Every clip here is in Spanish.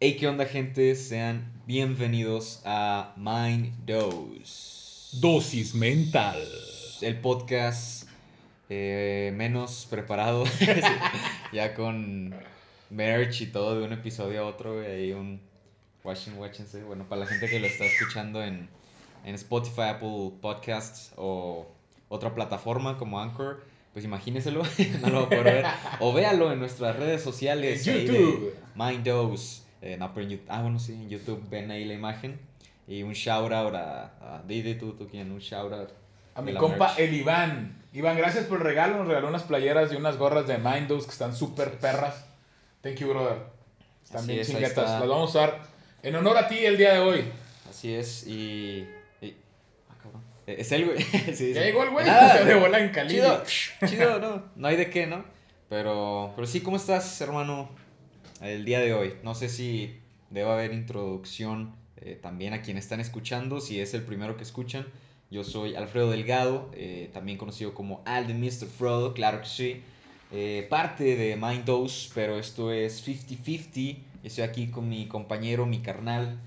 Hey, ¿qué onda, gente? Sean bienvenidos a Mind Dose. Dosis mental. El podcast eh, menos preparado. ya con merch y todo de un episodio a otro. Y ahí un watching, watchense. Bueno, para la gente que lo está escuchando en, en Spotify, Apple Podcasts o otra plataforma como Anchor pues imagíneselo, no lo va a poder ver. O véalo en nuestras redes sociales. YouTube. Mindos. Eh, no, pero en YouTube. Ah, bueno, sí, en YouTube ven ahí la imagen. Y un shout out a. a Didi, tú, tú, ¿quién? Un shout out. A mi compa el Iván. Iván, gracias por el regalo. Nos regaló unas playeras y unas gorras de Mindos que están súper perras. Thank you, brother. Están Así bien es, chinguetas. Las vamos a usar en honor a ti el día de hoy. Así es, y. y- ah, cabrón. Eh, Es él, güey. sí, sí. Ya llegó el güey. Nada, Se de bola en Cali. Chido, chido, no. No hay de qué, ¿no? Pero, pero sí, ¿cómo estás, hermano? El día de hoy. No sé si debe haber introducción eh, también a quienes están escuchando, si es el primero que escuchan. Yo soy Alfredo Delgado, eh, también conocido como Al de Mr. Frodo, claro que sí. Eh, parte de Mind Dose, pero esto es 50-50. Estoy aquí con mi compañero, mi carnal,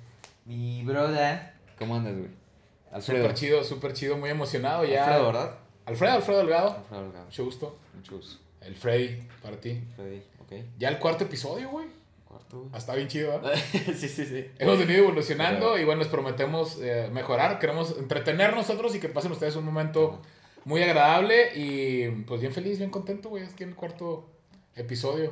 mi brother. ¿Cómo andas, güey? Alfredo. Súper chido, súper chido. Muy emocionado ya. Alfredo, ¿verdad? Alfredo, Alfredo Delgado. Alfredo Delgado. Mucho gusto. Mucho gusto. El Freddy, para ti. Freddy, Ya el cuarto episodio, güey. Cuarto, güey. Ah, Está bien chido, ¿eh? sí, sí, sí. Hemos venido evolucionando Pero- y bueno, les prometemos eh, mejorar. Queremos entretener nosotros y que pasen ustedes un momento muy agradable y pues bien feliz, bien contento, güey. Es que el cuarto episodio.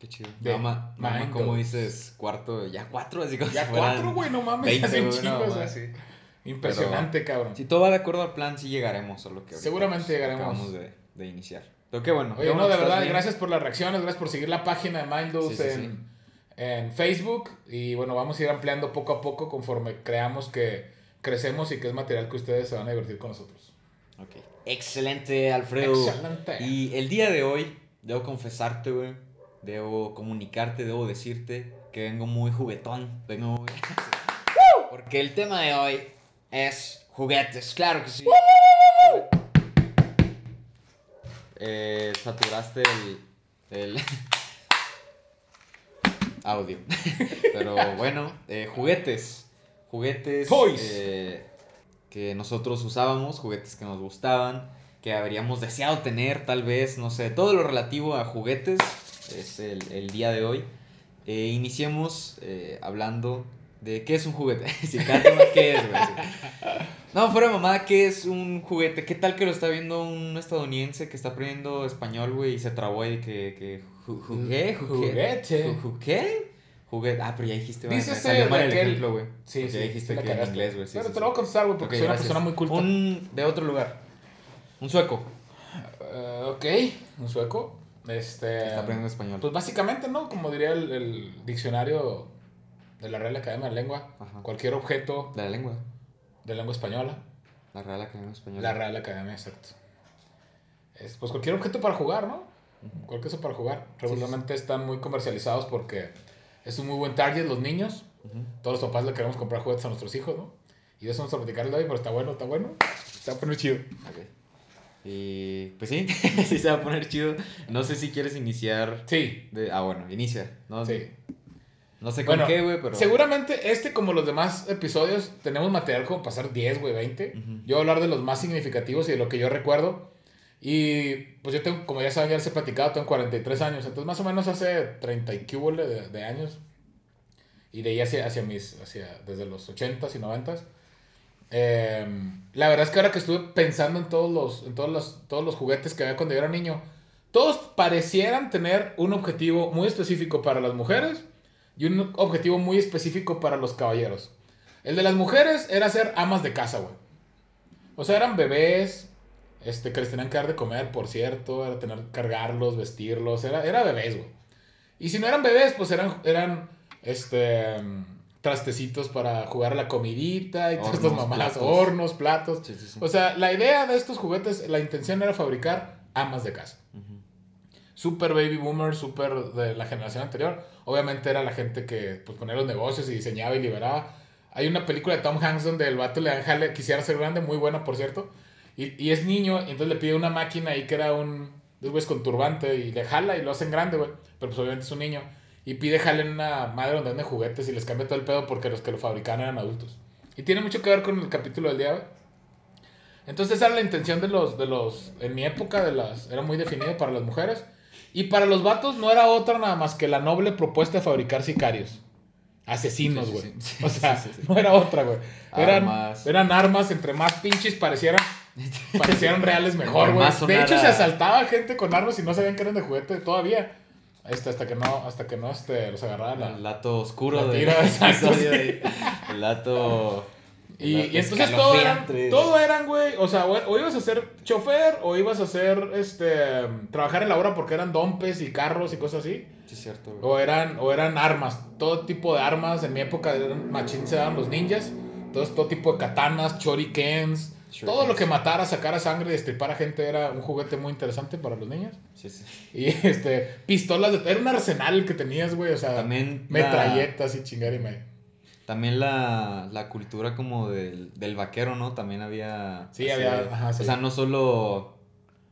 Qué chido. De Mamá, mamá, como dices, cuarto, ya cuatro, así como Ya si cuatro, güey, no mames. 20, hacen no, chingos, mamá, o sea, sí. Impresionante, cabrón. Si todo va de acuerdo al plan, sí llegaremos a lo que ahorita Seguramente llegaremos. acabamos de, de iniciar. Pero qué bueno. Oye, qué no, bueno de verdad, bien. gracias por las reacciones, gracias por seguir la página de Mindos Sí, sí, en, en Facebook. Y bueno, vamos a ir ampliando poco a poco conforme creamos que crecemos y que es material que ustedes se van a divertir con nosotros. Ok. Excelente, Alfredo. Excelente. Y el día de hoy, debo confesarte, güey. Debo comunicarte, debo decirte que vengo muy juguetón. Vengo muy... Porque el tema de hoy es juguetes, claro que sí. Eh, saturaste el, el audio. Pero bueno, eh, juguetes. Juguetes eh, que nosotros usábamos, juguetes que nos gustaban, que habríamos deseado tener tal vez, no sé, todo lo relativo a juguetes es el, el día de hoy. Eh, iniciemos eh, hablando de qué es un juguete. si cada tema qué es, güey. No, fuera mamada, ¿qué es un juguete? ¿Qué tal que lo está viendo un estadounidense que está aprendiendo español, güey, y se trabó ahí que... que ju- jugué, jugué, Juguete. ju- ¿Jugué? Juguete. Ah, pero ya dijiste, güey, Dícese salió mal el ejemplo, güey. Sí, sí, ya dijiste que en inglés, güey. Pero te lo voy a contestar, güey, porque soy una persona muy culta. Un de otro lugar. Un sueco. Eh, ok, un sueco. Este. está aprendiendo español. Pues básicamente, ¿no? Como diría el, el diccionario de la Real Academia de Lengua, Ajá. cualquier objeto De la lengua. de lengua española, La Real Academia Española. la Real Academia, exacto. Es, pues cualquier objeto para jugar, ¿no? Cualquier cosa para jugar. sí, Regularmente están muy comercializados porque es un muy buen target los niños. Ujú. Todos los papás le queremos comprar juguetes a nuestros hijos, ¿no? Y de eso vamos a platicar el hoy, pero está bueno, está bueno. Está bueno chido. Ok. Y pues sí, sí se va a poner chido. No sé si quieres iniciar. Sí, De... Ah, bueno, inicia. No, sí. No sé con Bueno, qué, güey, pero. Seguramente este, como los demás episodios, tenemos material como pasar 10, güey, 20. Ujú. Yo voy a hablar de los más significativos y de lo que yo recuerdo. Y pues yo tengo, como ya saben, ya les he platicado, tengo 43 años. Entonces, más o menos hace 30 y hubo de, de años. Y de ahí hacia, hacia mis, hacia, desde los 80s y 90s. Eh, la verdad es que ahora que estuve pensando en todos los, en todos los, todos los juguetes que había cuando yo era niño, todos parecieran tener un objetivo muy específico para las mujeres y un objetivo muy específico para los caballeros. El de las mujeres era ser amas de casa, güey. O sea, eran bebés, este, que les tenían que dar de comer, por cierto, era tener cargarlos, vestirlos, era, era bebés, güey. Y si no eran bebés, pues eran, eran, este, trastecitos para jugar la comidita y todas estas Hornos, mamadas, platos. hornos, platos. Sí, sí, sí. O sea, la idea de estos juguetes, la intención era fabricar amas de casa. Ujú. Super baby boomer, super de la generación anterior. Obviamente era la gente que pues, ponía los negocios y diseñaba y liberaba. Hay una película de Tom Hanks donde el vato le dan jale, quisiera ser grande, muy buena por cierto. Y, y es niño, y entonces le pide una máquina ahí que era un. De güeyes con turbante y le jala y lo hacen grande, güey. Pero pues obviamente es un niño. y pide jale en una madre donde vende juguetes y les cambia todo el pedo porque los que lo fabricaban eran adultos. Y tiene mucho que ver con el capítulo del día, güey. Entonces esa era la intención de los, de los, en mi época de las, era muy definido para las mujeres. Y para los vatos no era otra nada más que la noble propuesta de fabricar sicarios. Asesinos, güey. sí, sí. O sea, no era otra, güey. Eran Armas. eran armas, entre más pinches parecieran, parecieran reales mejor, güey. De hecho, se asaltaba gente con armas y no sabían que eran de juguete todavía. Este, hasta que no, hasta que no este, los agarraba la... El lato oscuro La exacto, de- El lato. Y, y entonces todo eran, todo eran, güey, o sea, o, o ibas a ser chofer o ibas a hacer, este, trabajar en la obra porque eran dompes y carros y cosas así. Sí, es cierto, güey. O eran, o eran armas, todo tipo de armas. En mi época eran machín se daban los ninjas. Entonces todo tipo de katanas, shurikens. Todo lo que matara, sacara sangre y destripara gente era un juguete muy interesante para los niños. Sí, sí. Y este, pistolas, de, era un arsenal que tenías, güey, o sea, También la- metralletas y chingar y me. También la, la cultura como del, del vaquero, ¿no? También había... Sí, había- ajá, sí. O sea, no solo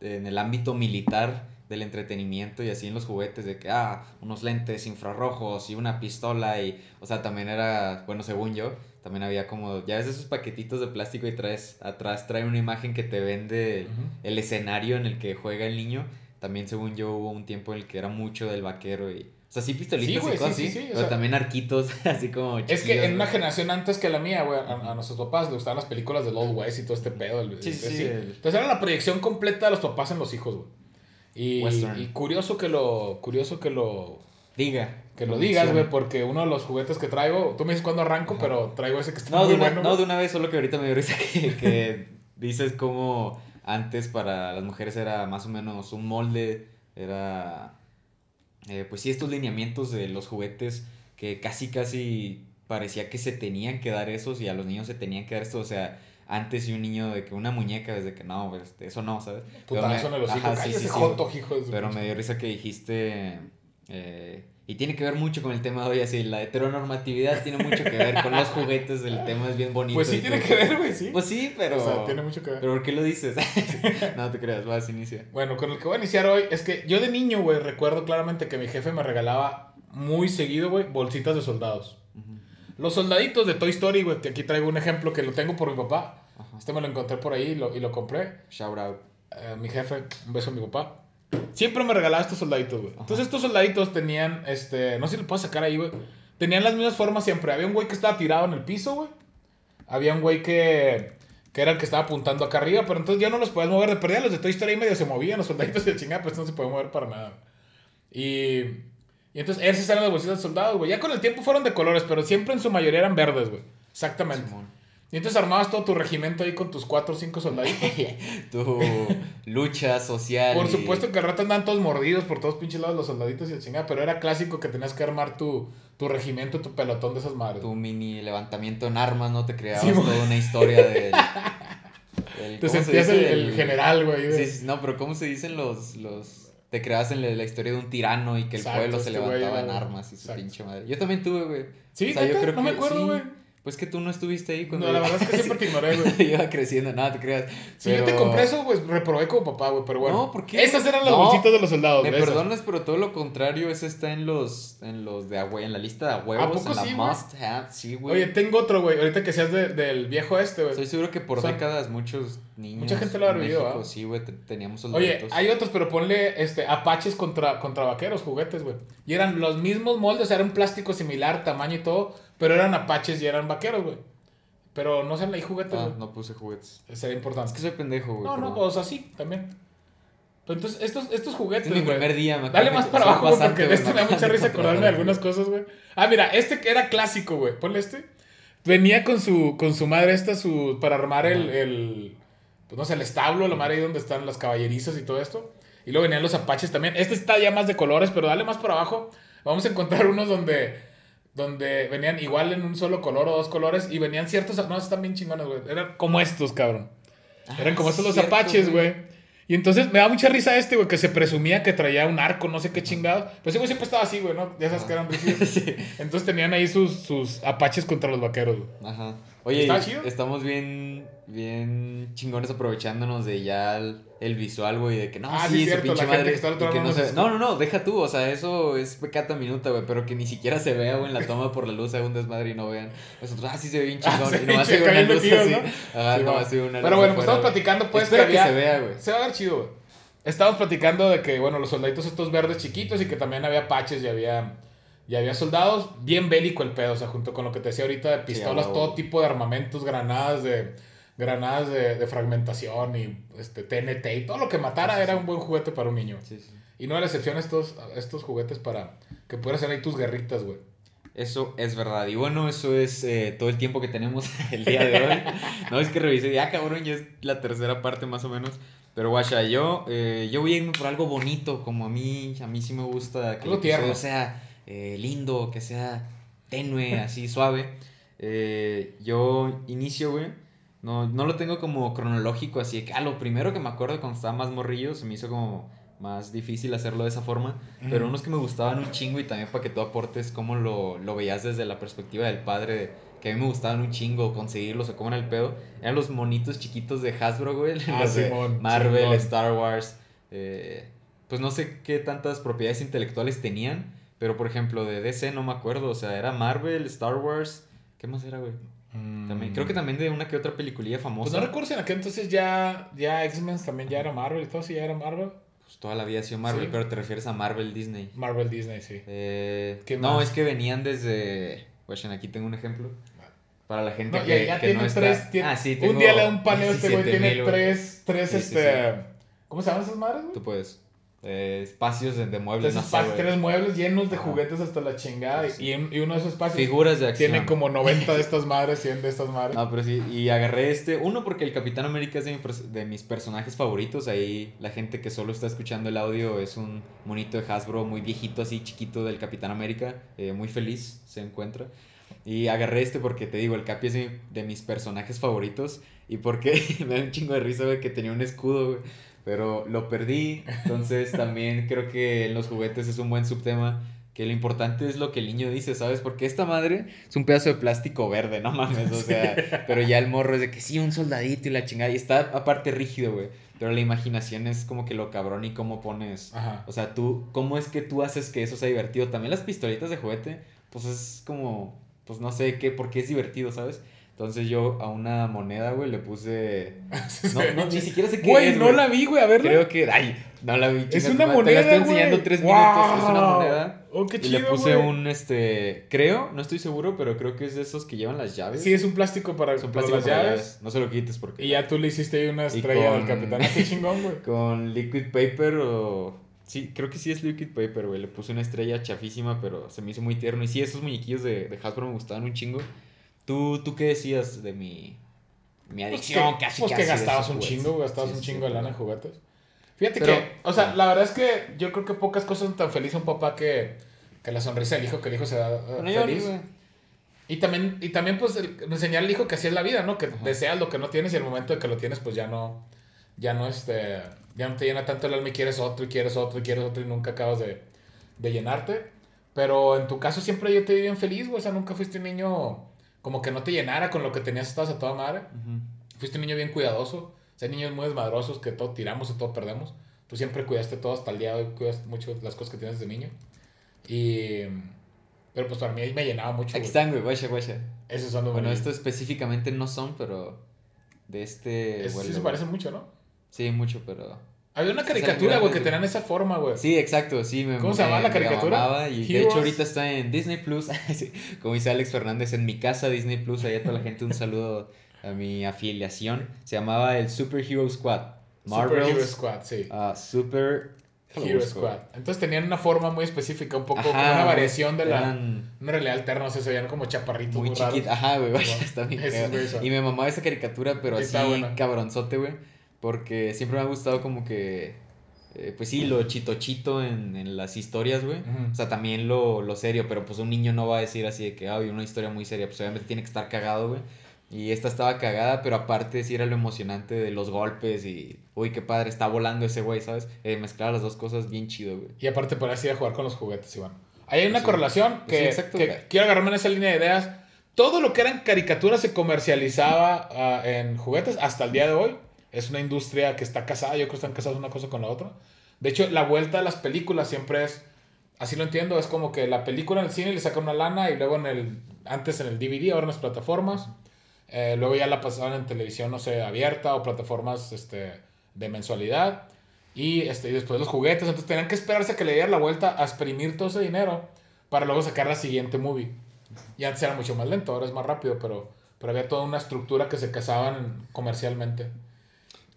en el ámbito militar del entretenimiento y así en los juguetes de que, ah, unos lentes infrarrojos y una pistola y... O sea, también era, bueno, según yo, también había como, ya ves esos paquetitos de plástico y traes, atrás trae una imagen que te vende el escenario en el que juega el niño. También según yo hubo un tiempo en el que era mucho del vaquero y... O sea, sí pistolitas Sí, güey, y cosas sí, sí, sí, o pero sea- también arquitos así como Es que en una generación antes que la mía, güey, a, a nuestros papás les gustaban las películas de Old West y todo este pedo. el- Sí, sí, el- Entonces era la proyección completa de los papás en los hijos, güey. Y, y curioso que lo, curioso que lo, Diga. que lo digas, güey, porque uno de los juguetes que traigo, tú me dices cuándo arranco, Ajá. pero traigo ese que está No, de muy una, bueno. no, de una vez, solo que ahorita me dio risa que, que dices como antes para las mujeres era más o menos un molde, era, eh, pues sí, estos lineamientos de los juguetes que casi, casi parecía que se tenían que dar esos y a los niños se tenían que dar esto, o sea, antes y un niño de que una muñeca, desde que no, pues, eso no, ¿sabes? Pero me- Putazo en el hocico, ajá, sí, cállese, sí, sí, joto, hijo de su Pero pinche- me dio risa que dijiste. eh, y tiene que ver mucho con el tema de hoy, así. La heteronormatividad tiene mucho que ver con los juguetes. El tema es bien bonito. Pues sí tiene todo. que ver, güey, sí. Pues sí, pero. O sea, tiene mucho que ver. Pero ¿por qué lo dices? no te creas, vas, inicia. Bueno, con el que voy a iniciar hoy es que yo de niño, güey, recuerdo claramente que mi jefe me regalaba muy seguido, güey, bolsitas de soldados. Los soldaditos de Toy Story, güey, que aquí traigo un ejemplo que lo tengo por mi papá. Ajá. Este me lo encontré por ahí y lo, y lo compré. Shout out. Eh, mi jefe, un beso a mi papá. Siempre me regalaba estos soldaditos, güey. Entonces estos soldaditos tenían, este, no sé si lo puedo sacar ahí, güey. Tenían las mismas formas siempre. Había un güey que estaba tirado en el piso, güey. Había un güey que, que era el que estaba apuntando acá arriba, pero entonces ya no los podías mover de perdida. Los de Toy Story ahí medio se movían, los soldaditos de chingada, pues no se podían mover para nada. Y, y entonces esas eran las bolsitas de soldados, güey. Ya con el tiempo fueron de colores, pero siempre en su mayoría eran verdes, güey. Exactamente. Simón. Y entonces armabas todo tu regimiento ahí con tus cuatro o cinco soldaditos. Tu lucha social. Por supuesto que al rato andaban todos mordidos por todos pinches lados los soldaditos y la chingada, pero era clásico que tenías que armar tu, tu regimiento, tu pelotón de esas madres. Tu mini levantamiento en armas, ¿no? Te creabas Sí, toda una historia del- Te ¿cómo se sentías el, el general, güey. Sí, sí, no, pero ¿cómo se dicen los, los... Te creabas en la, la historia de un tirano y que el Exacto, pueblo se este güey levantaba en armas y su exacto. pinche madre. Yo también tuve, güey. Sí, O sea, yo creo no me acuerdo, sí. Pues que tú no estuviste ahí cuando... No, la verdad es que siempre te ignoré, güey. iba creciendo, nada, te creas. Si yo te compré eso, pues reprobé como papá, güey, pero bueno. No, ¿por qué? Esas eran las No, bolsitas de los soldados, Me güey, esas. perdonas, pero todo lo contrario, eso está en los, en los de a hue- en la lista de a huevos, poco en la sí, güey? must have, sí, güey. Oye, tengo otro, güey, ahorita que seas de- del viejo este, güey. Estoy seguro que por Son- décadas muchos niños Mucha gente lo ha vivido, ¿ah? sí, güey, te- teníamos Oye, hay otros, pero ponle este, apaches contra, contra vaqueros, juguetes, güey. Y eran los mismos moldes, o sea, era un plástico similar, tamaño y todo, pero eran apaches y eran vaqueros, güey. Pero no sean ahí juguetes, Ah, no puse juguetes. Sería Es importante. que soy pendejo, güey. No, no, o sea, sí, también. Pero entonces, estos, estos juguetes, es mi primer día, me Dale más para abajo, pasante, porque de este me da mucha risa acordarme de algunas cosas, güey. Ah, mira, este que era clásico, güey. Ponle este. Venía con su, con su madre esta, su, para armar el, pues no sé, el establo, la madre ahí donde están las caballerizas y todo esto. Y luego venían los apaches también. Este está ya más de colores, pero dale más para abajo. Vamos a encontrar unos donde, donde venían igual en un solo color o dos colores y venían ciertos, no, están bien chingones, güey. Eran como estos, cabrón. Eran como Ah, estos los cierto, apaches, güey. Y entonces me da mucha risa este, güey, que se presumía que traía un arco, no sé qué chingado. Pero ese güey siempre estaba así, güey, ¿no? Ya sabes que eran sí. Entonces tenían ahí sus, sus apaches contra los vaqueros, güey. Ajá. Oye, estamos bien, bien chingones aprovechándonos de ya el, el visual, güey, de que no, Ah, sí, sí, cierto, pinche la gente madre. que que no, no se- no, no, no, deja tú, o sea, eso es pecata minuta, güey, pero que ni siquiera se vea, güey, en la toma por la luz, haga un desmadre y no vean. Nosotros, ah, sí se ve bien Ah, chingón, sí, y nomás se ve una luz así. ¿no? Ajá, Sí, se ve una Pero luz bueno, pues estamos platicando, pues, Espero que, había- se vea, güey. Se va a ver chido, güey. Estábamos platicando de que, bueno, los soldaditos estos verdes chiquitos y que también había paches y había, y había soldados. Bien bélico el pedo, o sea, junto con lo que te decía ahorita de pistolas, todo tipo de armamentos, granadas de granadas de, de fragmentación y este, TNT y todo lo que matara Sí, era un buen juguete para un niño. Sí. Y no era la excepción estos, estos juguetes para que pudieras hacer ahí tus guerritas, güey. Eso es verdad. Y bueno, eso es eh, todo el tiempo que tenemos el día de hoy. no es que revisé, ya cabrón, ya es la tercera parte más o menos. Pero guacha, yo, eh, yo voy a irme por algo bonito, como a mí, a mí sí me gusta que Algo tierno. sea eh, lindo, que sea tenue, así suave. Eh, yo inicio, güey. No, no lo tengo como cronológico, así que, ah, lo primero que me acuerdo cuando estaba más morrillo, se me hizo como más difícil hacerlo de esa forma. Pero unos que me gustaban un chingo y también para que tú aportes cómo lo, lo veías desde la perspectiva del padre, que a mí me gustaban un chingo conseguirlos o cómo era el pedo, eran los monitos chiquitos de Hasbro, güey. Ah, los de Marvel, Simón. Star Wars. eh, pues no sé qué tantas propiedades intelectuales tenían, pero por ejemplo de DC no me acuerdo, o sea, era Marvel, Star Wars. ¿Qué más era, güey? También, creo que también de una que otra peliculilla Pues famosa. no recuerdo si en aquel entonces ya, ya X-Men también ya era Marvel y todo, sí ya era Marvel. Pues toda la vida ha sido Marvel, Sí. pero te refieres a Marvel Disney. Marvel Disney, sí. Eh, ¿Qué no, más? es que venían desde. Guachen, aquí tengo un ejemplo. Para la gente No, que, ya, ya que tiene no está. tres. tiene- ah, sí, un día le da un paneo este güey, 17,000, tiene tres, tres, este. ¿Cómo se llaman esas madres, güey? Tú puedes. Eh, espacios de, de muebles, Tres, no sé, espacios, güey. tres muebles llenos de Ajá. juguetes hasta la chingada. Sí. Y, en- y uno de esos espacios Figuras de acción. tiene como 90 de estas madres, 100 de estas madres. No, pero sí, y agarré este. Uno, porque el Capitán América es de, mi pers- de mis personajes favoritos. Ahí la gente que solo está escuchando el audio es un monito de Hasbro muy viejito, así chiquito del Capitán América. eh, muy feliz se encuentra. Y agarré este porque te digo, el Capi es de, de mis personajes favoritos. Y porque me da un chingo de risa, güey, que tenía un escudo, güey. Pero lo perdí. Entonces también creo que en los juguetes es un buen subtema. Que lo importante es lo que el niño dice, ¿sabes? Porque esta madre es un pedazo de plástico verde, no mames, o sea, pero ya el morro es de que sí, un soldadito y la chingada, y está aparte rígido, güey, pero la imaginación es como que lo cabrón y cómo pones, Ajá. o sea, tú, ¿cómo es que tú haces que eso sea divertido? También las pistolitas de juguete, pues es como, pues no sé qué, por qué es divertido, ¿sabes? Entonces yo a una moneda, güey, le puse, no, no, ni siquiera sé qué Güey, es, no güey. la vi, güey, a verla. Creo que, ay, no la vi. es una moneda, Te la estoy enseñando güey. tres minutos, es una moneda. Oh, qué Y chido, le puse güey. un, este, creo, no estoy seguro, pero creo que es de esos que llevan las llaves. Sí, es un plástico para, Son para plástico las para llaves. llaves. No se lo quites porque... Y ya tú le hiciste ahí una Y estrella al capitán. Ah, qué chingón, güey. Con liquid paper o... Sí, creo que sí es liquid paper, güey. Le puse una estrella chafísima, pero se me hizo muy tierno. Y sí, esos muñequillos de, de Hasbro me gustaban un chingo. ¿Tú, ¿Tú qué decías de mi, mi Pues adicción? que, casi, pues que casi de gastabas un chingo, gastabas Sí, un sí, chingo de lana en juguetes. Fíjate Pero- que, o sea, ah. la verdad es que yo creo que pocas cosas son tan feliz a un papá que, que la sonrisa del hijo, que el hijo se da eh, Bueno, yo feliz. güey. Y también, y también pues, el- enseñar al hijo que así es la vida, ¿no? Que Ajá. deseas lo que no tienes y el momento de que lo tienes, pues ya no, ya no, este, ya no te llena tanto el alma y quieres otro y quieres otro y quieres otro y nunca acabas de, de llenarte. Pero en tu caso siempre yo te vi bien feliz, güey. O sea, nunca fuiste un niño como que no te llenara con lo que tenías, estabas a toda madre. Fuiste un niño bien cuidadoso. O sea, niños muy desmadrosos que todo tiramos y todo perdemos. Tú siempre cuidaste todo hasta el día de hoy, cuidas mucho las cosas que tienes de niño. Y... Pero pues para mí ahí me llenaba mucho. Aquí están, güey, guacha, guacha. Esos son los Bueno, estos específicamente no son, pero de este... Sí se güey. parecen mucho, ¿no? Sí, mucho, pero... Había una caricatura, güey, que tenían esa forma, güey. Sí, exacto, sí. Me, ¿Cómo se llamaba la caricatura? y de hecho ahorita está en Disney Plus. Como dice Alex Fernández, en mi casa Disney Plus. Ahí a toda la gente un saludo a mi afiliación. Se llamaba el Super Hero Squad. Super Hero Squad, sí. Super Hero Squad. Entonces tenían una forma muy específica, un poco como una variación de la... Una realidad alterna, o sea, se veían como chaparritos muy, muy raros. chiquitos. Ajá, güey, está bien. Y me mamaba esa caricatura, pero así buena. cabronzote, güey. Porque siempre me ha gustado como que. eh, pues sí, lo chito chito en, en las historias, güey. O sea, también lo, lo serio, pero pues un niño no va a decir así de que, ay, una historia muy seria. Pues obviamente tiene que estar cagado, güey. Y esta estaba cagada, pero aparte sí era lo emocionante de los golpes y, uy, qué padre, está volando ese güey, ¿sabes? Eh, mezclar las dos cosas bien chido, güey. Y aparte podías ir a jugar con los juguetes, Iván. Hay una Sí. correlación Pues que, sí, exacto, que güey. quiero agarrarme en esa línea de ideas todo lo que eran caricaturas se comercializaba ah, en juguetes hasta el día de hoy. Es una industria que está casada, yo creo que están casados una cosa con la otra. De hecho, la vuelta de las películas siempre es, así lo entiendo, es como que la película en el cine le saca una lana y luego en el, antes en el DVD, ahora en las plataformas. Eh, luego ya la pasaban en televisión, no sé, abierta o plataformas este, de mensualidad. Y, este, y después los juguetes. Entonces tenían que esperarse a que le diera la vuelta a exprimir todo ese dinero para luego sacar la siguiente movie. Y antes era mucho más lento, ahora es más rápido, pero, pero había toda una estructura que se casaban comercialmente.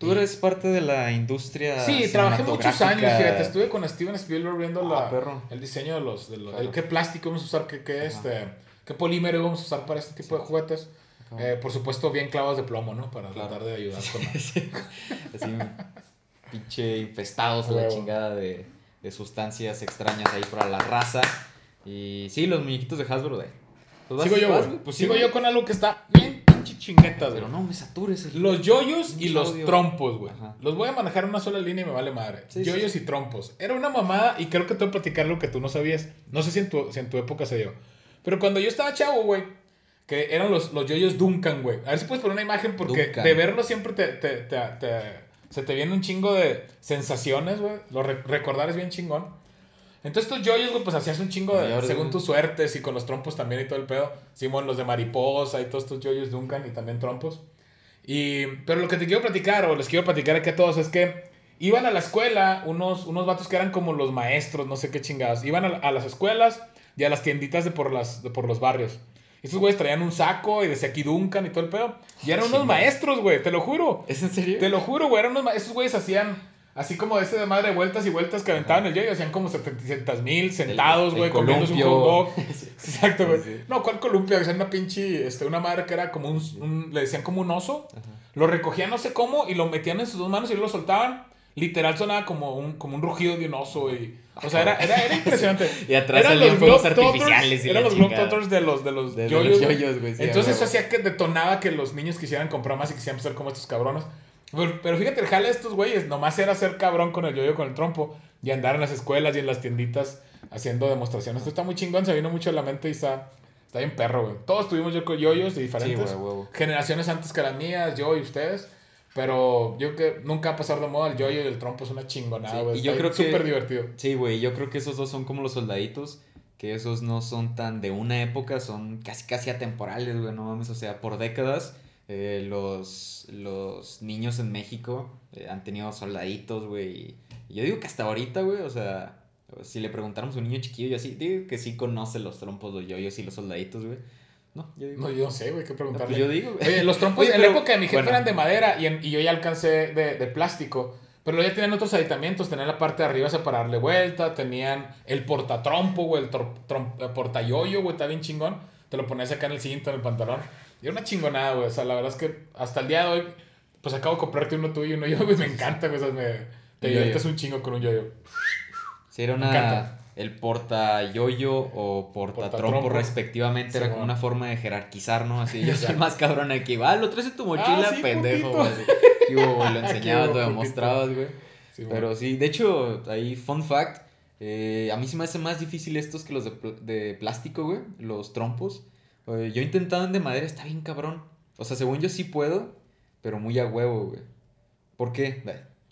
Tú eres parte de la industria. Sí, trabajé muchos años, fíjate. Estuve con Steven Spielberg viendo Ah, la, perro. el diseño de los. De los Claro. el qué plástico vamos a usar, qué, qué, este, qué polímero vamos a usar para este tipo de juguetes. Eh, por supuesto, bien clavados de plomo, ¿no? Para Claro. tratar de ayudar con la- Sí, Así, pinche infestados a la Huevo. chingada de, de sustancias extrañas ahí para la raza. Y sí, los muñequitos de Hasbro, de. Pues Sigo yo, vas, güey. Pues Sigo yo con algo que está bien chinguetas, güey. Pero no me satures. el- Los yoyos y los trompos, güey. Los voy a manejar en una sola línea y me vale madre. Sí, yoyos y trompos. Era una mamada y creo que te voy a platicar lo que tú no sabías. No sé si en tu, si en tu época se dio. Pero cuando yo estaba chavo, güey, que eran los, los yoyos Duncan, güey. A ver si puedes poner una imagen porque Duncan. de verlo siempre te, te- te- te- se te viene un chingo de sensaciones, güey. Lo re- recordar es bien chingón. Entonces estos yoyos, güey, pues hacías un chingo de, Mayor, según tus suertes y con los trompos también y todo el pedo. Simón, los de mariposa y todos estos yoyos Duncan y también trompos. Y, pero lo que te quiero platicar, o les quiero platicar aquí a todos, es que iban a la escuela unos, unos vatos que eran como los maestros, no sé qué chingados. Iban a, a las escuelas y a las tienditas de por, las, de por los barrios. Estos güeyes traían un saco y decía aquí Duncan y todo el pedo. Y eran unos maestros, güey, te lo juro. ¿Es en serio? Te lo juro, güey. Eran unos Esos güeyes hacían así como ese de madre vueltas y vueltas que aventaban el yoyo. Hacían como 700 mil sentados, güey, comiendo un hot. Exacto, güey. Sí. No, ¿cuál columpio? Hacían una pinche, este, una madre que era como un, un- le decían como un oso. Ajá. Lo recogían no sé cómo y lo metían en sus dos manos y lo soltaban. Literal sonaba como un, como un rugido de un oso y... O sea, era, era, era impresionante. Y atrás Eran los fuegos artificiales y Eran los. Globetrotters de los, de los De- de yoyos. los güey. yoyos, güey, sí, a Entonces eso hacía que detonaba que los niños quisieran comprar más y quisieran ser como estos cabrones. Pero, pero fíjate, el jale de estos güeyes nomás era ser cabrón con el yoyo con el trompo y andar en las escuelas y en las tienditas haciendo demostraciones. Esto está muy chingón, se vino mucho a la mente y está, está bien perro, güey. Todos tuvimos yo con yoyos de Sí, diferentes güey, generaciones antes que las mías, yo y ustedes. Pero yo creo que nunca va a pasar de moda el yoyo y el trompo es una chingonada, Sí, güey. y yo creo que- súper divertido. Sí, güey, yo creo que esos dos son como los soldaditos, que esos no son tan de una época, son casi casi atemporales, güey, no mames, o sea, por décadas eh, los, los niños en México eh, han tenido soldaditos, güey, y, yo digo que hasta ahorita, güey, o sea, si le preguntáramos a un niño chiquillo, yo así, digo que sí conoce los trompos, los yoyos y los soldaditos, güey. No, yo digo, No, yo no sé, güey, qué no, preguntarle. pues yo digo, güey. Oye, los trompos Oye, en pero- la época de mi jefe bueno. eran de madera y, en- y yo ya alcancé de, de plástico. Pero ya tenían otros aditamentos, tenían la parte de arriba esa para darle vuelta, tenían el portatrompo, güey, el trom- eh, portayoyo, güey, está bien chingón. Te lo ponías acá en el cinto, en el pantalón. Y era una chingonada, güey. O sea, la verdad es que hasta el día de hoy, pues acabo de comprarte uno tuyo y uno yo, güey, me encanta, güey. o sea, me, te diviertes un chingo con un yoyo. Sí, era Me una. encanta. El porta yoyo o porta trompo respectivamente era como bueno. una forma de jerarquizar, ¿no? Así, yo soy más cabrón aquí. Va, lo traes en tu mochila, Ah, sí, pendejo. güey, así. ¿Qué hubo, güey? Lo enseñabas, hubo, lo demostrabas, güey. Pero bueno. sí, de hecho, ahí, fun fact. eh, a mí se me hace más difícil estos que los de, pl- de plástico, güey. Los trompos. Yo intentaba en de madera, está bien cabrón. O sea, según yo sí puedo, pero muy a huevo, güey. ¿Por qué?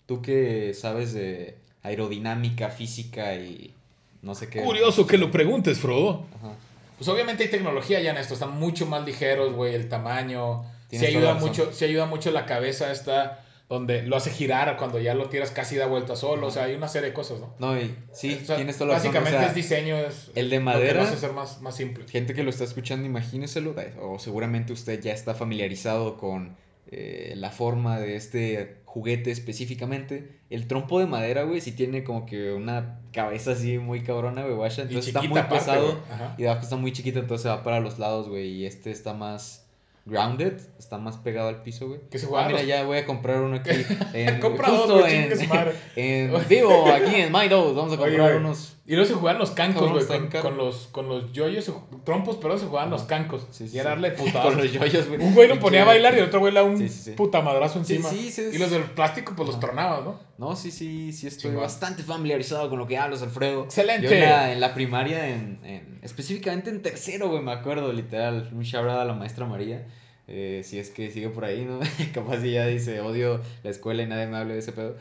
Tú que sabes de aerodinámica, física y no sé qué. Curioso que lo preguntes, Frodo. Ajá. Pues obviamente hay tecnología ya en esto, están mucho más ligeros, güey, el tamaño. Toda ayuda, mucho, sí ayuda mucho la cabeza esta, donde lo hace girar cuando ya lo tiras casi da vuelta solo. O sea, hay una serie de cosas, ¿no? No, y sí, O sea, tienes toda la razón. Básicamente o sea, es diseño, es el de lo que madera- lo hace ser más, más simple. Gente que lo está escuchando, imagíneselo, eh, o seguramente usted ya está familiarizado con eh, la forma de este juguete específicamente. El trompo de madera, güey, sí tiene como que una cabeza así muy cabrona, güey, guacha. Entonces está muy aparte, pesado y de abajo está muy chiquito, entonces va para los lados, güey. Y este está más grounded, está más pegado al piso, güey. Que se Ah, juegan mira, los- ya voy a comprar uno aquí. En, Compra dos, justo güey, en, en vivo, aquí en My Dose. Vamos a comprar unos. Y luego se juegan los cancos, güey, con, los, con los yoyos, trompos, pero se jugaban los cancos. Sí, sí, y era darle putadas. Con los yoyos, güey. Un güey lo ponía a bailar y el otro güey le da un Sí, sí, sí. puta madrazo Sí, encima. y los del plástico, pues los tronabas, ¿no? No, sí, sí, sí estoy bastante familiarizado con lo que hablas, Alfredo. Excelente. Yo en la, en la primaria, en, en, específicamente en tercero, güey, me acuerdo, literal, un shout a la maestra María. Eh, si es que sigue por ahí, ¿no? Capaz ella dice, odio la escuela y nadie me hable de ese pedo.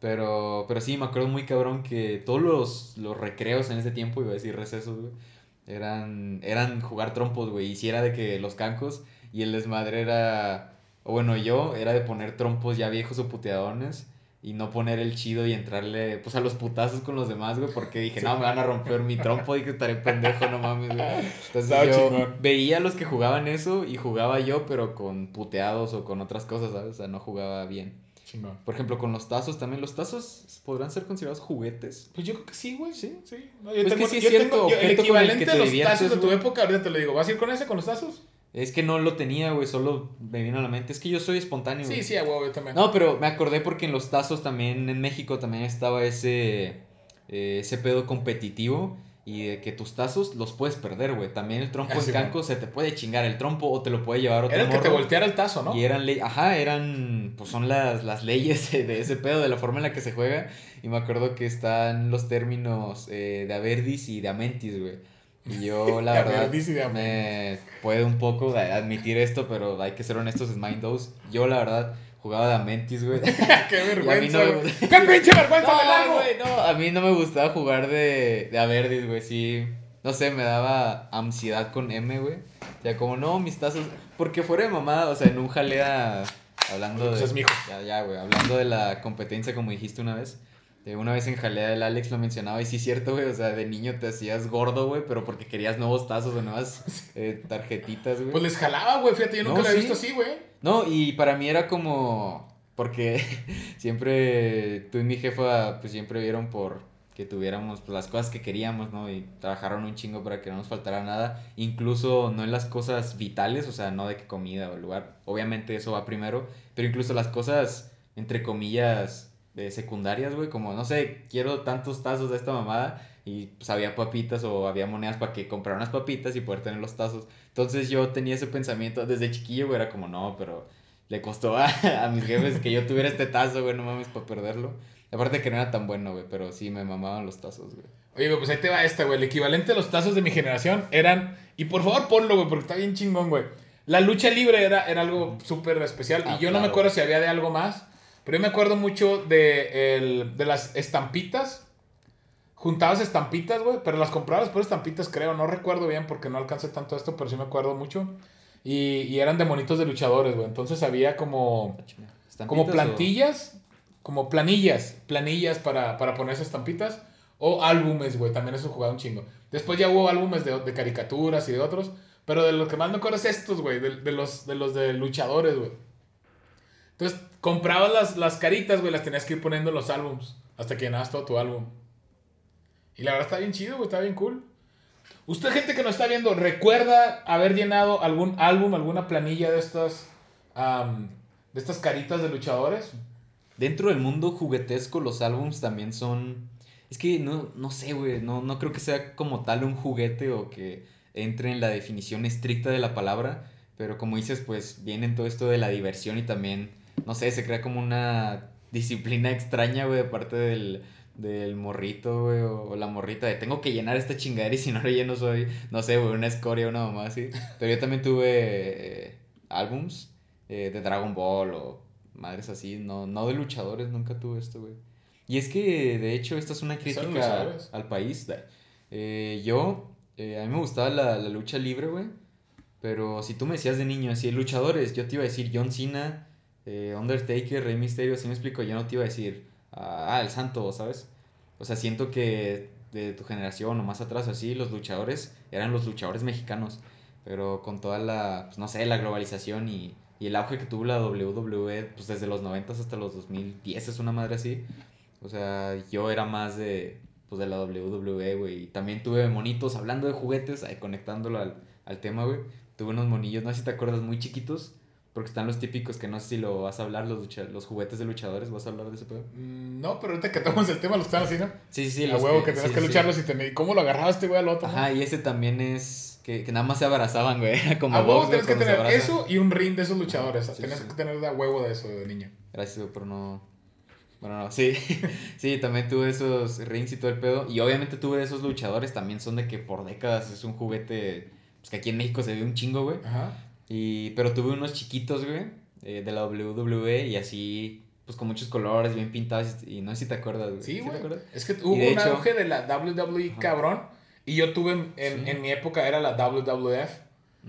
Pero, pero sí, me acuerdo muy cabrón que todos los, los recreos en ese tiempo, iba a decir recesos, güey, eran, eran jugar trompos, güey. Y si era de que los cancos y el desmadre era, o bueno, yo, era de poner trompos ya viejos o puteadones y no poner el chido y entrarle pues a los putazos con los demás, güey, porque dije, no, me van a romper mi trompo y que estaré pendejo, no mames, güey. Entonces yo veía a los que jugaban eso y jugaba yo, pero con puteados o con otras cosas, ¿sabes? O sea, no jugaba bien. Por ejemplo, con los tazos también. ¿Los tazos podrán ser considerados juguetes? Pues yo creo que sí, güey. Sí, sí. yo pues tengo, que sí es cierto. el equivalente a los tazos de tu época, ahorita te lo digo. ¿Vas a ir con ese, con los tazos? Es que no lo tenía, güey, solo me vino a la mente. Es que yo soy espontáneo. Sí, sí, a yo también. No, pero me acordé porque en los tazos también, en México también estaba ese, eh, ese pedo competitivo y de que tus tazos los puedes perder, güey. También el trompo en canco se te puede chingar el trompo o te lo puede llevar otro Era el que te volteara el tazo, ¿no? Y eran, ajá, eran, pues son las, las leyes de ese pedo, de la forma en la que se juega. Y me acuerdo que están los términos eh, de Averdis y de Amentis, güey. Yo, la verdad, me puede un poco admitir esto, pero hay que ser honestos, es Mind Yo, la verdad, jugaba de Amentis, güey. ¡Qué vergüenza, güey! ¡Qué pinche vergüenza no, güey! No, a mí no me gustaba jugar de, de Averdis, güey, sí. No sé, me daba ansiedad con M, güey. O sea, como, no, mis tazos... Porque fuera de mamada, o sea, en un jalea... Hablando pues de... Es Ya, ya, güey. Hablando de la competencia, como dijiste una vez. Una vez en Jalea el Alex lo mencionaba y sí es cierto, güey, o sea, de niño te hacías gordo, güey, pero porque querías nuevos tazos o nuevas eh, tarjetitas, güey. Pues les jalaba, güey, fíjate, yo nunca lo he visto así, güey. No, y para mí era como, porque siempre, tú y mi jefa, pues siempre vieron por que tuviéramos pues, las cosas que queríamos, ¿no? Y trabajaron un chingo para que no nos faltara nada, incluso no en las cosas vitales, o sea, no de que comida o lugar, obviamente eso va primero, pero incluso las cosas, entre comillas, de secundarias, güey, como, no sé, quiero tantos tazos de esta mamada y pues había papitas o había monedas para que comprar unas papitas y poder tener los tazos. Entonces yo tenía ese pensamiento desde chiquillo, güey, era como, no, pero le costó a, a mis jefes que yo tuviera este tazo, güey, no mames, para perderlo. Aparte que no era tan bueno, güey, pero sí me mamaban los tazos, güey. Oye, pues ahí te va esta, güey. El equivalente a los tazos de mi generación eran. Y por favor ponlo, güey, porque está bien chingón, güey. La lucha libre era, era algo súper especial. y ah, yo no me acuerdo si había de algo más. Pero yo me acuerdo mucho de, de las estampitas. Juntabas estampitas, güey, pero las comprabas por estampitas, creo. No recuerdo bien porque no alcancé tanto esto, pero sí me acuerdo mucho. Y, y eran de monitos de luchadores, güey. Entonces había como, como plantillas, como planillas, planillas para, para poner esas estampitas. O álbumes, güey, también eso jugaba un chingo. Después ya hubo álbumes de, de caricaturas y de otros. Pero de los que más me acuerdo es estos, güey, de, de, los, de los de luchadores, güey. Entonces, comprabas las, las caritas, güey, las tenías que ir poniendo en los álbums. Hasta que llenabas todo tu álbum. Y la verdad está bien chido, güey, está bien cool. Usted, gente que nos está viendo, ¿recuerda haber llenado algún álbum, alguna planilla de estas, de estas caritas de luchadores? Dentro del mundo juguetesco, los álbums también son... Es que no, no sé, güey, no, no creo que sea como tal un juguete o que entre en la definición estricta de la palabra, pero como dices, pues viene todo esto de la diversión y también, no sé, se crea como una disciplina extraña, güey, de parte del, del morrito, güey, o, la morrita de tengo que llenar esta chingadera y si no lo lleno soy, no sé, güey, una escoria o una mamá así. Pero yo también tuve eh, álbums eh, de Dragon Ball o madres así, no, no de luchadores, nunca tuve esto, güey. Y es que, de hecho, esta es una crítica al país. Eh, yo, a mí me gustaba la, la lucha libre, güey. Pero si tú me decías de niño, así, luchadores, yo te iba a decir John Cena, eh, Undertaker, Rey Mysterio, así me explico, yo no te iba a decir, ah, el santo, ¿sabes? O sea, siento que de tu generación o más atrás, así, los luchadores eran los luchadores mexicanos. Pero con toda la, pues, no sé, la globalización y, y el auge que tuvo la WWE, pues desde los 90 hasta los 2010 es una madre así. O sea, yo era más de, pues de la WWE, güey. Y también tuve monitos hablando de juguetes, ahí conectándolo al, al tema, güey tuve unos monillos, no sé si te acuerdas, muy chiquitos. Porque están los típicos que no sé si lo vas a hablar, los, los juguetes de luchadores, ¿vas a hablar de ese pedo? Mm, no, pero ahorita que tomamos el tema lo están haciendo. Sí, sí, sí. A huevo que, tenías que lucharlos y te... ¿Cómo lo agarraste, güey, al otro? Ajá, y ese también es... Que, que nada más se abrazaban, güey. Como a huevo tienes que tener eso y un ring de esos luchadores. tenías que tener de huevo de eso de niño. Gracias, güey, pero no... Bueno, no, sí. sí, también tuve esos rings y todo el pedo. Y obviamente tuve esos luchadores. También son de que por décadas es un juguete. Pues que aquí en México se ve un chingo, güey. Ajá. Y, pero tuve unos chiquitos, güey. eh, de la WWE y así. Pues con muchos colores, bien pintados. Y no sé si te acuerdas, güey. Sí, güey. es que hubo un hecho- auge de la WWE Ajá. cabrón. Y yo tuve, en, en, Sí. en mi época era la WWF.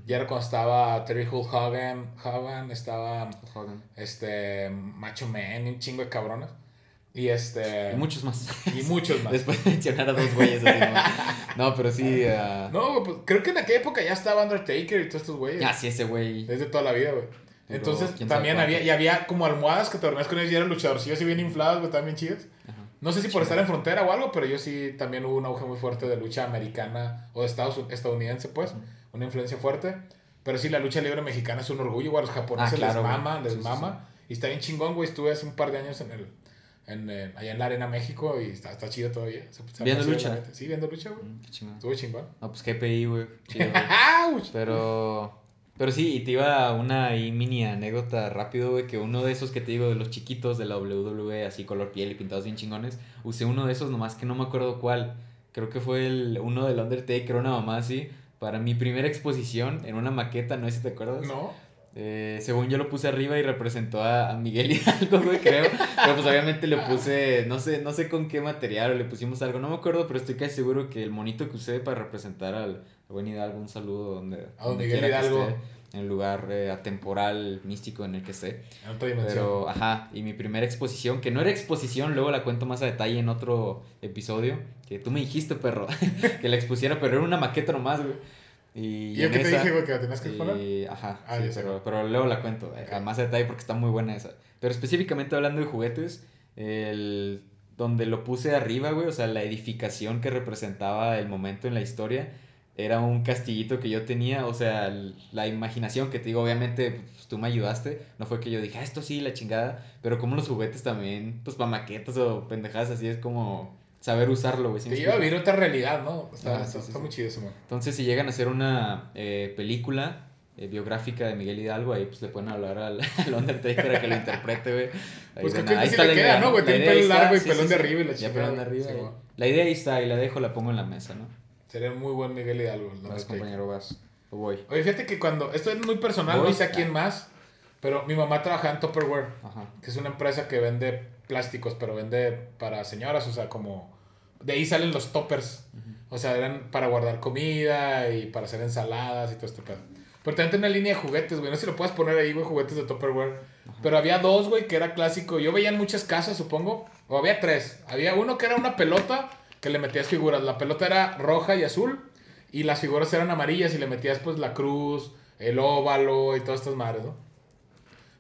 Ya era cuando estaba Terry Hulk Hogan, Hogan estaba Hogan. este Macho Man y un chingo de cabrones. Y este. Y muchos más. y muchos más. Después de mencionar a dos güeyes ¿no? Pero sí. ah, No, pues creo que en aquella época ya estaba Undertaker y todos estos güeyes. Ah, sí, ese güey. Desde toda la vida, güey. Entonces ¿quién sabe también había, y había como almohadas que te dormías con ellos y eran luchadorcillos y bien inflados, güey, también chidos. Ajá. No sé si por estar en frontera o algo, pero yo sí también hubo un auge muy fuerte de lucha americana o de Estados estadounidense, pues. Una influencia fuerte. Pero sí, la lucha libre mexicana es un orgullo, güey. A los japoneses Ah, claro, les güey. mama, les Sí, sí, mama. Y está bien chingón, güey. Estuve hace un par de años en el, en, eh, allá en la Arena México y está, está chido todavía. Se- se ¿Viendo lucha? Sí, viendo lucha, güey. Mm, Qué chingón. Estuvo chingón. No, pues GPI, güey. Chido, güey. Pero. Pero sí, y te iba una ahí mini anécdota rápido, güey, que uno de esos que te digo de los chiquitos de la WWE, así color piel y pintados bien chingones, usé uno de esos nomás que no me acuerdo cuál. Creo que fue el uno del Undertaker, una mamá así, para mi primera exposición en una maqueta, no sé si te acuerdas. No. Eh, según yo lo puse arriba y representó a, a Miguel Hidalgo, güey, creo. Pero pues obviamente le puse, no sé, no sé con qué material o le pusimos algo, no me acuerdo, pero estoy casi seguro que el monito que usé para representar al al buen Hidalgo, un saludo donde, A don donde Miguel quiera que Hidalgo. esté, en el lugar eh, atemporal, místico en el que esté. En otra dimensión. Pero, ajá, y mi primera exposición, que no era exposición, luego la cuento más a detalle en otro episodio, que tú me dijiste, perro, que la expusiera, pero era una maqueta nomás, güey. Y, ¿Y yo qué te esa- dije, güey, que la tenías que poner? y- ajá, Ah, sí, pero, pero luego la cuento, eh, a más detalle porque está muy buena esa. Pero específicamente hablando de juguetes, el, donde lo puse arriba, güey, o sea, la edificación que representaba el momento en la historia, era un castillito que yo tenía, o sea, la imaginación que te digo, obviamente pues, tú me ayudaste, no fue que yo dije, ah, esto sí, la chingada, pero como los juguetes también, pues para maquetas o pendejadas así, es como saber usarlo, güey. ¿sí me Te iba a vivir otra realidad, ¿no? Está, Ah, está, sí, está sí. muy chido eso, man. Entonces, si llegan a hacer una eh, película eh, biográfica de Miguel Hidalgo, ahí pues le pueden hablar al, al Undertaker a que lo interprete, güey. Ahí Pues creo que ahí sí está le la queda, idea, ¿no, güey? Tiene pelo ahí largo y pelón de arriba y la chingada. pelón de arriba. La idea ahí está y la dejo, la pongo en la mesa, ¿no? Sería muy buen Miguel Hidalgo. el Vas, compañero, vas. O voy. Oye, fíjate que cuando. Esto es muy personal, no sé a quién más. Pero mi mamá trabajaba en Tupperware, Ajá. que es una empresa que vende plásticos, pero vende para señoras, o sea, como. De ahí salen los toppers. O sea, eran para guardar comida y para hacer ensaladas y todo este pedo. Pero también una línea de juguetes, güey. No sé si lo puedes poner ahí, güey, juguetes de Tupperware. Pero había dos, güey, que era clásico. Yo veía en muchas casas, supongo. O había tres. Había uno que era una pelota que le metías figuras. La pelota era roja y azul. Y las figuras eran amarillas y le metías, pues, la cruz, el óvalo y todas estas madres, ¿no?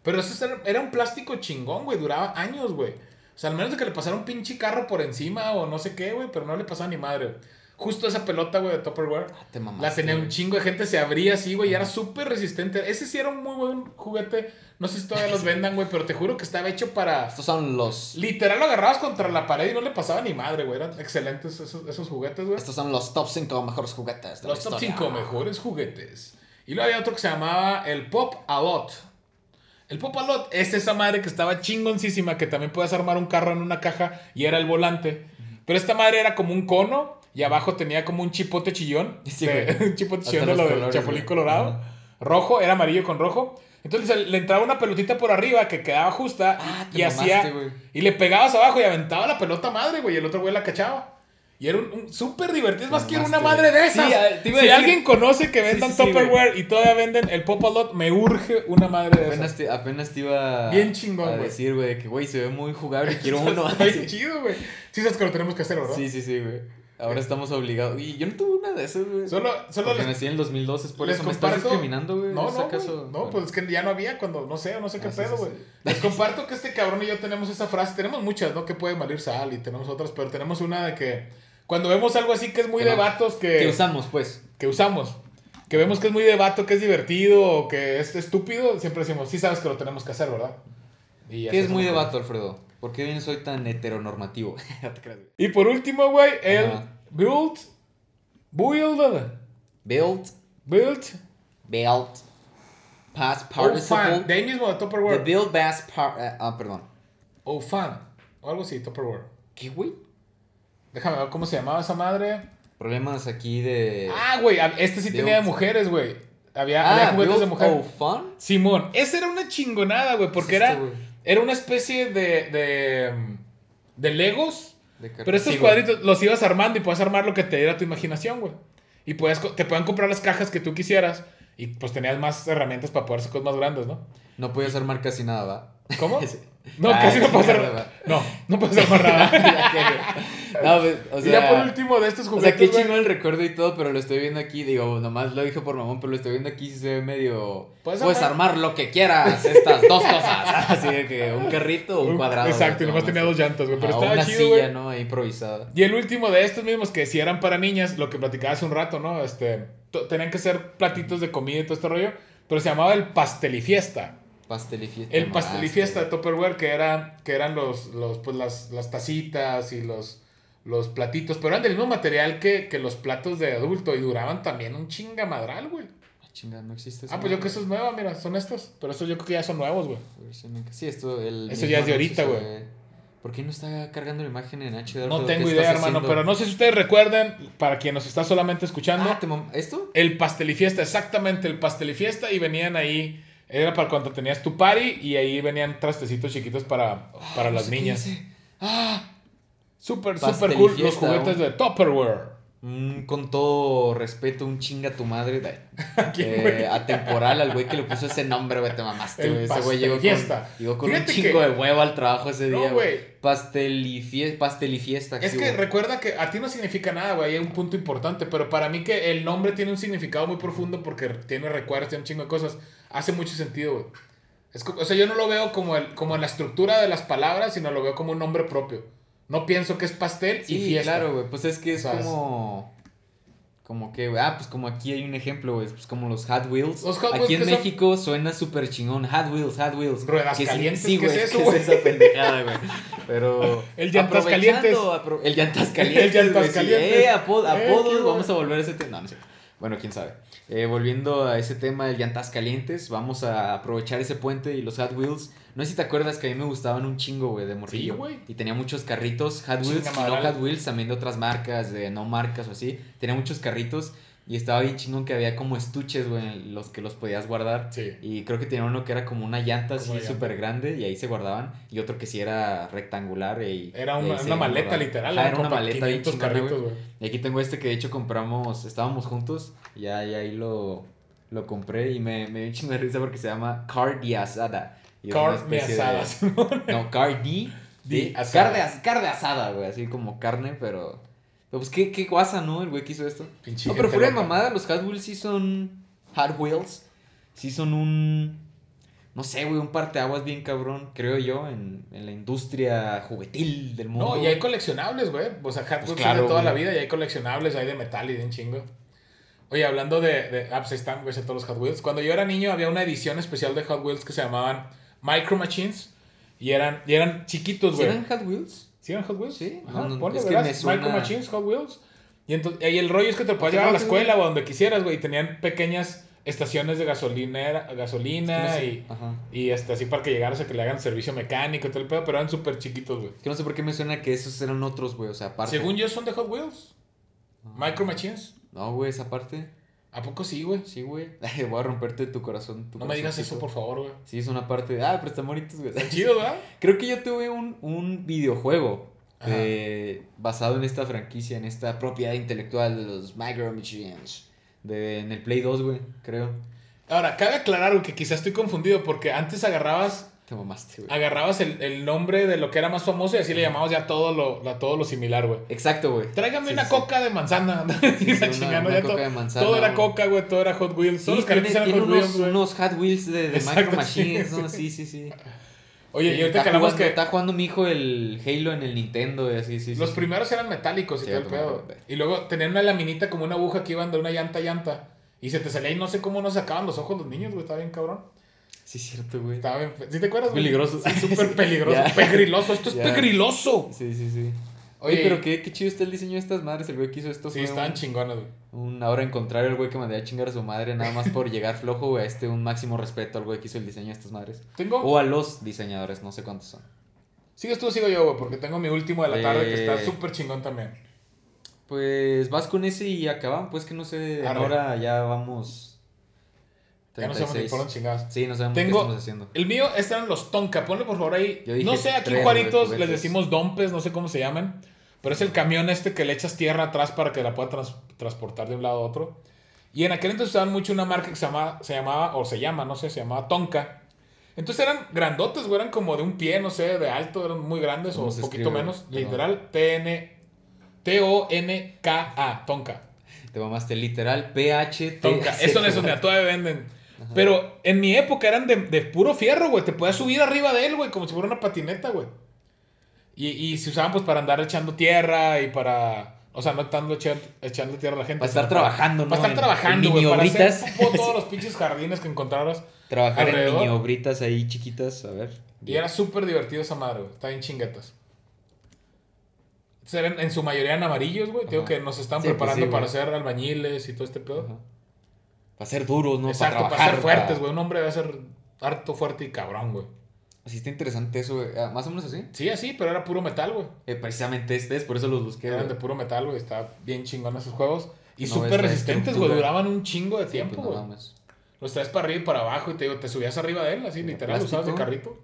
Pero eso era, era un plástico chingón, güey. Duraba años, güey. O sea, al menos de que le pasara un pinche carro por encima o no sé qué, güey. Pero no le pasaba ni madre. Justo esa pelota, güey, de Tupperware. Ah, te mamaste, La tenía un chingo de gente, se abría así, güey, y era súper resistente. Ese sí era un muy buen juguete. No sé si todavía los vendan, güey, pero te juro que estaba hecho para... Estos son los. Literal lo agarrabas contra la pared y no le pasaba ni madre, güey. Eran excelentes esos, esos juguetes, güey. Estos son los top 5 mejores juguetes. de la Los top historia. 5 mejores juguetes. Y luego había otro que se llamaba el Pop A Lot. El Pop A Lot es esa madre que estaba chingoncísima, que también puedes armar un carro en una caja y era el volante. Pero esta madre era como un cono y abajo tenía como un chipote chillón. Sí, de- güey. un chipote chillón de lo del chapulín colorado. Ajá. Rojo, era amarillo con rojo. Entonces le entraba una pelotita por arriba que quedaba justa Ah, te y hacía... Y le pegabas abajo y aventaba la pelota madre, güey, y el otro güey la cachaba. Y era un, un súper divertido. Es más, quiero una madre de esas. Sí, a si decir- alguien conoce que vendan sí, sí, Tupperware y todavía venden el Popalot, me urge una madre de Apenas esas. te, apenas te iba Bien chingón, a güey. decir, güey, que güey, se ve muy jugable y quiero uno. Sí. chido, güey. Sí, sabes que lo tenemos que hacer, ¿verdad? Sí, sí, sí, güey. Ahora estamos obligados. Y yo no tuve una de esas, güey. Solo, solo Porque les, nací en el 2002, es por eso me estás discriminando, güey. No, ¿Es no, acaso? no, Bueno. pues es que ya no había cuando, no sé, o no sé qué Ah, pedo, güey. Les comparto que este cabrón y yo tenemos esa frase. Tenemos muchas, ¿no? Que puede malir sal y tenemos otras, pero tenemos una de que cuando vemos algo así que es muy Que de no. vatos ¿Qué usamos, pues? que usamos, que vemos que es muy de vato, que es divertido o que es estúpido, siempre decimos, sí sabes que lo tenemos que hacer, ¿verdad? Y ¿Qué es muy de vato, Alfredo? ¿Por qué bien soy tan heteronormativo? Y por último, güey, el Ajá. build, build, Build, build, build, past participle. de ahí mismo de The Tupperware, build past part... ah, perdón. o fan. O algo así, Tupperware. ¿Qué, güey? Déjame ver cómo se llamaba esa madre. Problemas aquí de. Ah, güey, este sí de tenía de mujeres, güey. Había, había juguetes de mujer. Oh, Fun. Simón, esa era una chingonada, güey, porque ¿Qué es era, era una especie de, de, de Legos, De pero estos Sí, cuadritos los ibas armando y puedes armar lo que te diera tu imaginación, güey. Y co- te pueden comprar las cajas que tú quisieras y pues tenías más herramientas para poder hacer cosas más grandes, ¿no? No podías armar casi nada, ¿va? ¿Cómo? Sí. No, Ah, casi no chingada, armar. va. No, no puedes armar nada. Ya que, güey. no, pues, o y ya por último de estos O juguetes. sea, qué chingón el recuerdo y todo, pero lo estoy viendo aquí, digo, nomás lo dije por mamón, pero lo estoy viendo aquí y se ve medio... Puedes Puedes, armar- armar lo que quieras, estas dos cosas. Así de que un carrito o un un- cuadrado. Exacto, y nomás tenía dos llantas, güey. Pero estaba una chido, silla, güey. ¿no? Ahí improvisada. Y el último de estos mismos, que si eran para niñas, lo que platicaba hace un rato, ¿no? Este, tenían que ser platitos de comida y todo este rollo, pero se llamaba el pastelifiesta. Pastel y fiesta. El nomás, pastelifiesta de güey. Tupperware, que, era, que eran los, los, pues las, las tacitas y los, los platitos, pero eran del mismo material que, que los platos de adulto y duraban también un chingamadral, güey. Ah, chinga, no existe eso. Ah, pues yo creo que eso es nueva, mira, son estos, pero estos yo creo que ya son nuevos, güey. Sí, esto... El Eso ya es de ahorita, güey. ¿Por qué no está cargando la imagen en HD? No tengo ¿Qué idea, hermano, haciendo? pero no sé si ustedes recuerdan, para quien nos está solamente escuchando, Ah, ¿te mam- ¿esto? El pastelifiesta, exactamente, el pastelifiesta y venían ahí, era para cuando tenías tu party y ahí venían trastecitos chiquitos para, para Ah, las no sé niñas. Ah, Súper, súper cool los juguetes de Tupperware. Mm, con todo respeto, un chinga tu madre. eh, atemporal al güey que le puso ese nombre, güey. Te mamaste, güey. Ese güey llegó con, pastelifiesta. llegó con un chingo que- de huevo al trabajo ese No, día, güey. güey. Pastel y fiesta. Pastel y fiesta. Es sí, que recuerda que a ti no significa nada, güey, hay un punto importante, pero para mí que el nombre tiene un significado muy profundo porque tiene recuerdos, tiene un chingo de cosas, hace mucho sentido, güey. Es o sea, yo no lo veo como, el, como en la estructura de las palabras, sino lo veo como un nombre propio. No pienso que es pastel y Sí, fiesta. claro, güey. Pues es que es ¿Sabes? como. Como que, güey, ah, pues como aquí hay un ejemplo, güey, pues como los Hot Wheels. Los Hot aquí Wheels en que son- México suena súper chingón. Hot Wheels, Hot Wheels. Ruedas Que calientes, sí, ¿qué güey, es es eso, güey? es esa pendejada, güey. Pero. El llantas calientes. apro- el llantas calientes. El llantas güey, sí. calientes. Eh, Eh, apodos, qué vamos a volver a ese tema. No, no sé. Bueno, quién sabe. Eh, volviendo a ese tema del llantas calientes, vamos a aprovechar ese puente y los Hot Wheels. No sé si te acuerdas que a mí me gustaban un chingo, güey, de morrillo. Sí, güey. Y tenía muchos carritos Hot Wheels y no. Hot Wheels, también de otras marcas, de no marcas o así. Tenía muchos carritos y estaba bien chingón que había como estuches, güey, los que los podías guardar. Sí. Y creo que tenía uno que era como una llanta Como así súper grande y ahí se guardaban. Y otro que sí era rectangular. Y, Era ahí una, maleta literal. Era una maleta bien 500 chingona, carritos, güey. güey. Y aquí tengo este que de hecho compramos, estábamos juntos. Y ya, y ahí lo, lo compré y me, me dio un chingo de risa porque se llama Asada. Y especie de- asada. Simón. no, cardi. Di De, asada. asada, güey. Así como carne, pero. Pues qué, qué guasa, ¿no? El güey que hizo esto. Pinche No, pero fuera de mamada, los Hot Wheels sí son. Hot Wheels. Sí son un. No sé, güey, un parteaguas bien cabrón, creo yo, en, en la industria juguetil del mundo. No, y hay coleccionables, güey. O sea, Hot Wheels Pues claro, son de toda la vida y hay coleccionables, hay de metal y de un chingo. Oye, hablando de, de ah, pues están, güey, todos los Hot Wheels. Cuando yo era niño había una edición especial de Hot Wheels que se llamaban Micro Machines y eran, y eran chiquitos, ¿Sí güey. eran Hot Wheels? ¿Sí eran Hot Wheels? Sí. Ajá, No, no, ponle, es que me suena- Micro Machines, Hot Wheels. Y, entonces, y el rollo es que te lo podías ¿A llevar a la escuela o a donde quisieras, güey. Y tenían pequeñas estaciones de gasolina, gasolina Es que no sé. y, y este, así para que llegaras a que le hagan servicio mecánico y todo el pedo, pero eran súper chiquitos, güey. Que no sé por qué me suena que esos eran otros, güey, o sea, aparte. Según yo son de Hot Wheels. Ah. Micro Machines. No, güey, esa parte. ¿A poco sí, güey? Sí, güey. Voy a romperte tu corazón. tu No me digas eso, por favor, güey. Sí, es una parte. Ah, pero están bonitos, güey. Chido, ¿verdad? Creo que yo tuve un, un videojuego eh, basado en esta franquicia, en esta propiedad intelectual de los Micro Machines. De, en el Play 2, güey, creo. Ahora, cabe aclarar güey, que quizás estoy confundido porque antes agarrabas, Te mamaste, güey. agarrabas el, el nombre de lo que era más famoso y así le llamabas ya todo lo, a todo lo similar, güey. Exacto, güey. Tráigame Sí, una sí. coca de manzana. Sí, una- una ya coca todo, de manzana, todo era coca, güey, todo era Hot Wheels. Todos los carritos eran Hot unos, Wheels, güey. unos Hot Wheels de, de Exacto, Micro Machines, sí. ¿no? Sí, sí, sí. Oye, y ahorita está que hablamos que está jugando mi hijo el Halo en el Nintendo y así, sí, los primeros eran metálicos y todo el pedo. Y luego tenían una laminita como una aguja que iban de una llanta a llanta. Y se te salía y no sé cómo no sacaban los ojos los niños, güey. Estaba bien cabrón. Sí, es cierto, güey. Estaba bien. ¿Sí te acuerdas? Peligroso. Sí, súper peligroso. Ya. Pegriloso. Esto es Ya. pegriloso. Sí, sí, sí. Oye, Oye, pero qué, qué chido está el diseño de estas madres. El güey que hizo esto Sí, estaban un, chingones, güey. un ahora en contrario el güey que mandé a chingar a su madre nada más por llegar flojo, güey. Este, un máximo respeto al güey que hizo el diseño de estas madres. Tengo. O a los diseñadores, no sé cuántos son. Sigues tú, sigo yo, güey, porque tengo mi último de la tarde que está Eh. súper chingón también. Pues vas con ese y acabamos. Pues que no sé, Arre. ahora ya vamos. Ya no sabemos ni 36. por dónde chingados. Sí, no sabemos Tengo- qué estamos haciendo. El mío, este eran los Tonka. Ponle por favor ahí. Yo dije No sé, aquí tres, Juaritos les decimos dompes, no sé cómo se llaman. Pero es el camión este que le echas tierra atrás para que la pueda trans- transportar de un lado a otro. Y en aquel entonces usaban mucho una marca que se llamaba, se llamaba, o se llama, no sé, se llamaba Tonka. Entonces eran grandotes, güey, eran como de un pie, no sé, de alto, eran muy grandes o ¿Cómo un poquito escribe, menos. güey? Literal, T-N, T-O-N-K-A, Tonka. Te mamaste literal PH. Tonka. Esos son esos, mira, todavía venden. Pero en mi época eran de, de puro fierro, güey. Te podías subir arriba de él, güey, como si fuera una patineta, güey. Y, y se usaban pues para andar echando tierra y para... O sea, no estando echando, echando tierra a la gente. Para estar trabajando, ¿no? Para estar trabajando, güey. Para hacer mini-obritas. popó todos los pinches jardines que encontraras. Trabajar alrededor. en mini obritas ahí chiquitas, a ver. Y era súper divertido esa madre, güey. Está bien chinguetas. Entonces, eran en su mayoría en amarillos, güey. Digo que nos están Sí, pues preparando sí, para ser albañiles y todo este pedo. Ajá. Para ser duros, ¿no? Exacto, para, trabajar, ser fuertes, para- güey. Un hombre debe ser harto fuerte y cabrón, güey. Así está interesante eso, güey. Ah, Más o menos así. Sí, así, pero era puro metal, güey. Eh, precisamente este es, por eso los busqué. Eran güey. de puro metal, güey. Está bien chingón esos juegos. Y No súper resistentes, güey. Duraban un chingo de Sí, tiempo, pues, no güey. Los traes para arriba y para abajo y te digo, te subías arriba de él, así, De literal, usabas de carrito.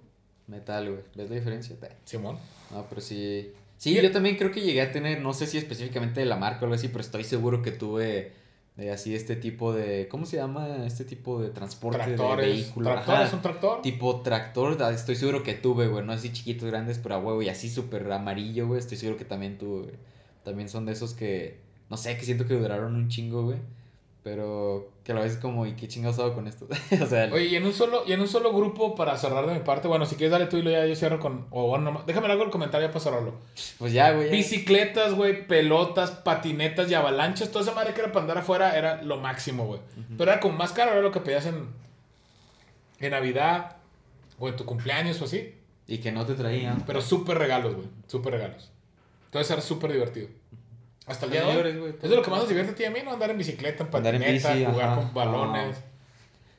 Metal, güey. ¿Ves la diferencia? Simón. No, pero sí. Sí, yo también creo que llegué a tener, no sé si específicamente de la marca o algo así, pero estoy seguro que tuve eh, así este tipo de. ¿Cómo se llama? Este tipo de transporte Tractores. de vehículo. ¿Tractor es un tractor? Tipo tractor, ah, estoy seguro que tuve, güey. No así chiquitos, grandes, pero a huevo y así súper amarillo, güey. Estoy seguro que también tuve, güey. También son de esos que, no sé, que siento que duraron un chingo, güey. Pero que a la vez es como, ¿y qué chingados hago con esto? o sea, Oye, y en un solo, y en un solo grupo para cerrar de mi parte, bueno, si quieres dale tú y luego ya yo cierro con. O bueno, nomás- déjame algo el comentario para cerrarlo. pues ya, güey. ya. Bicicletas, güey, pelotas, patinetas y avalanchas, toda esa madre que era para andar afuera era lo máximo, güey. Pero era como más caro, era lo que pedías en, en Navidad o en tu cumpleaños o así. Y que no te traían. Pero súper regalos, güey, súper regalos. Entonces era súper divertido. Hasta el día de hoy. Mayores, güey. Es de lo que más nos divierte a ti y a mí, ¿no? Andar en bicicleta, en Andar en patineta, bici, jugar ajá. con balones.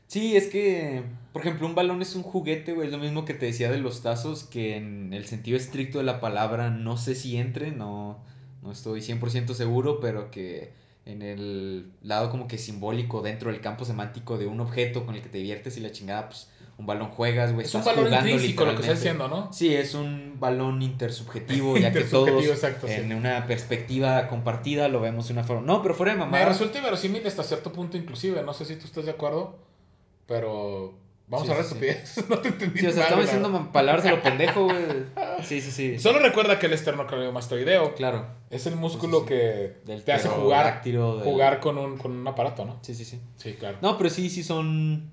Sí, es que, por ejemplo, un balón es un juguete, güey. Es lo mismo que te decía de los tazos, que en el sentido estricto de la palabra no sé si entre, no, no estoy 100% seguro, pero que en el lado como que simbólico dentro del campo semántico de un objeto con el que te diviertes y la chingada, pues un balón juegas, güey. Es un jugando intrínseco lo que estás diciendo, ¿no? Sí, es un balón intersubjetivo, ya que todos exacto, sí. en una perspectiva compartida lo vemos de una forma. No, pero fuera de Me mamá. resulta inverosímil hasta cierto punto inclusive, no sé si tú estás de acuerdo, pero vamos Sí, a ver sí, estupidez, no te entendí. Sí, o sea, estamos diciendo palabras a lo pendejo, güey. Sí, sí, sí. Solo recuerda que el esternocleidomastoideo Claro. es el músculo Sí, sí, que Del te hace jugar, del- jugar con un, con un aparato, ¿no? Sí, sí, sí. Sí, claro. No, pero sí, sí son.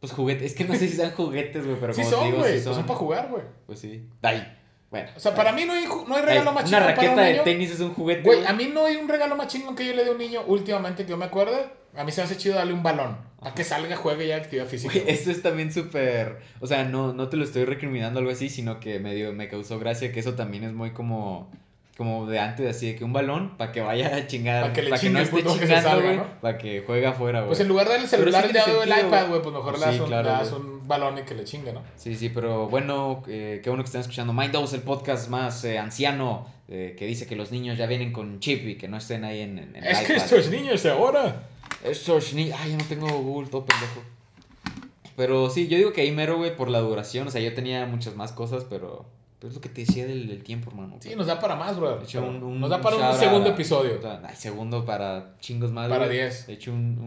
Pues juguetes. Es que no sé si sean juguetes, güey, pero sí como te son, digo, güey, sí pues son. son para jugar, güey. Pues sí. Ay. Bueno. O sea, para mí no hay, no hay Ay, regalo más Una chingón para raqueta de tenis es un juguete. Güey, a mí no hay un regalo más chingón que yo le dé a un niño últimamente que yo me acuerde. A mí se me hace chido darle un balón. Para que salga, juegue ya actividad física. Güey, esto es también súper. O sea, no, no te lo estoy recriminando algo así, sino que me, dio, me causó gracia que eso también es muy como. Como de antes, así de que un balón para que vaya a chingar. Pa' que le para que no esté que chingando, salga, güey. ¿no? Para que juegue afuera, güey. Pues en lugar de darle el Pero sí celular y le doy el iPad, güey, pues mejor le Sí, das, un, claro, le das un balón y que le chingue, ¿no? Sí, sí, pero bueno, eh, qué bueno que estén escuchando Mindos, el podcast más eh, anciano eh, que dice que los niños ya vienen con chip y que no estén ahí en, en Es que iPad. estos niños de ahora. Ni... Ay, yo no tengo Google, todo pendejo. Pero sí, yo digo que ahí mero, güey, por la duración. O sea, yo tenía muchas más cosas, pero, pero es lo que te decía del, del tiempo, hermano. Sí, nos da para más, bro. De hecho, un- un- nos da para un segundo a- episodio. Ay, segundo para chingos más. Para güey. 10. De hecho, un,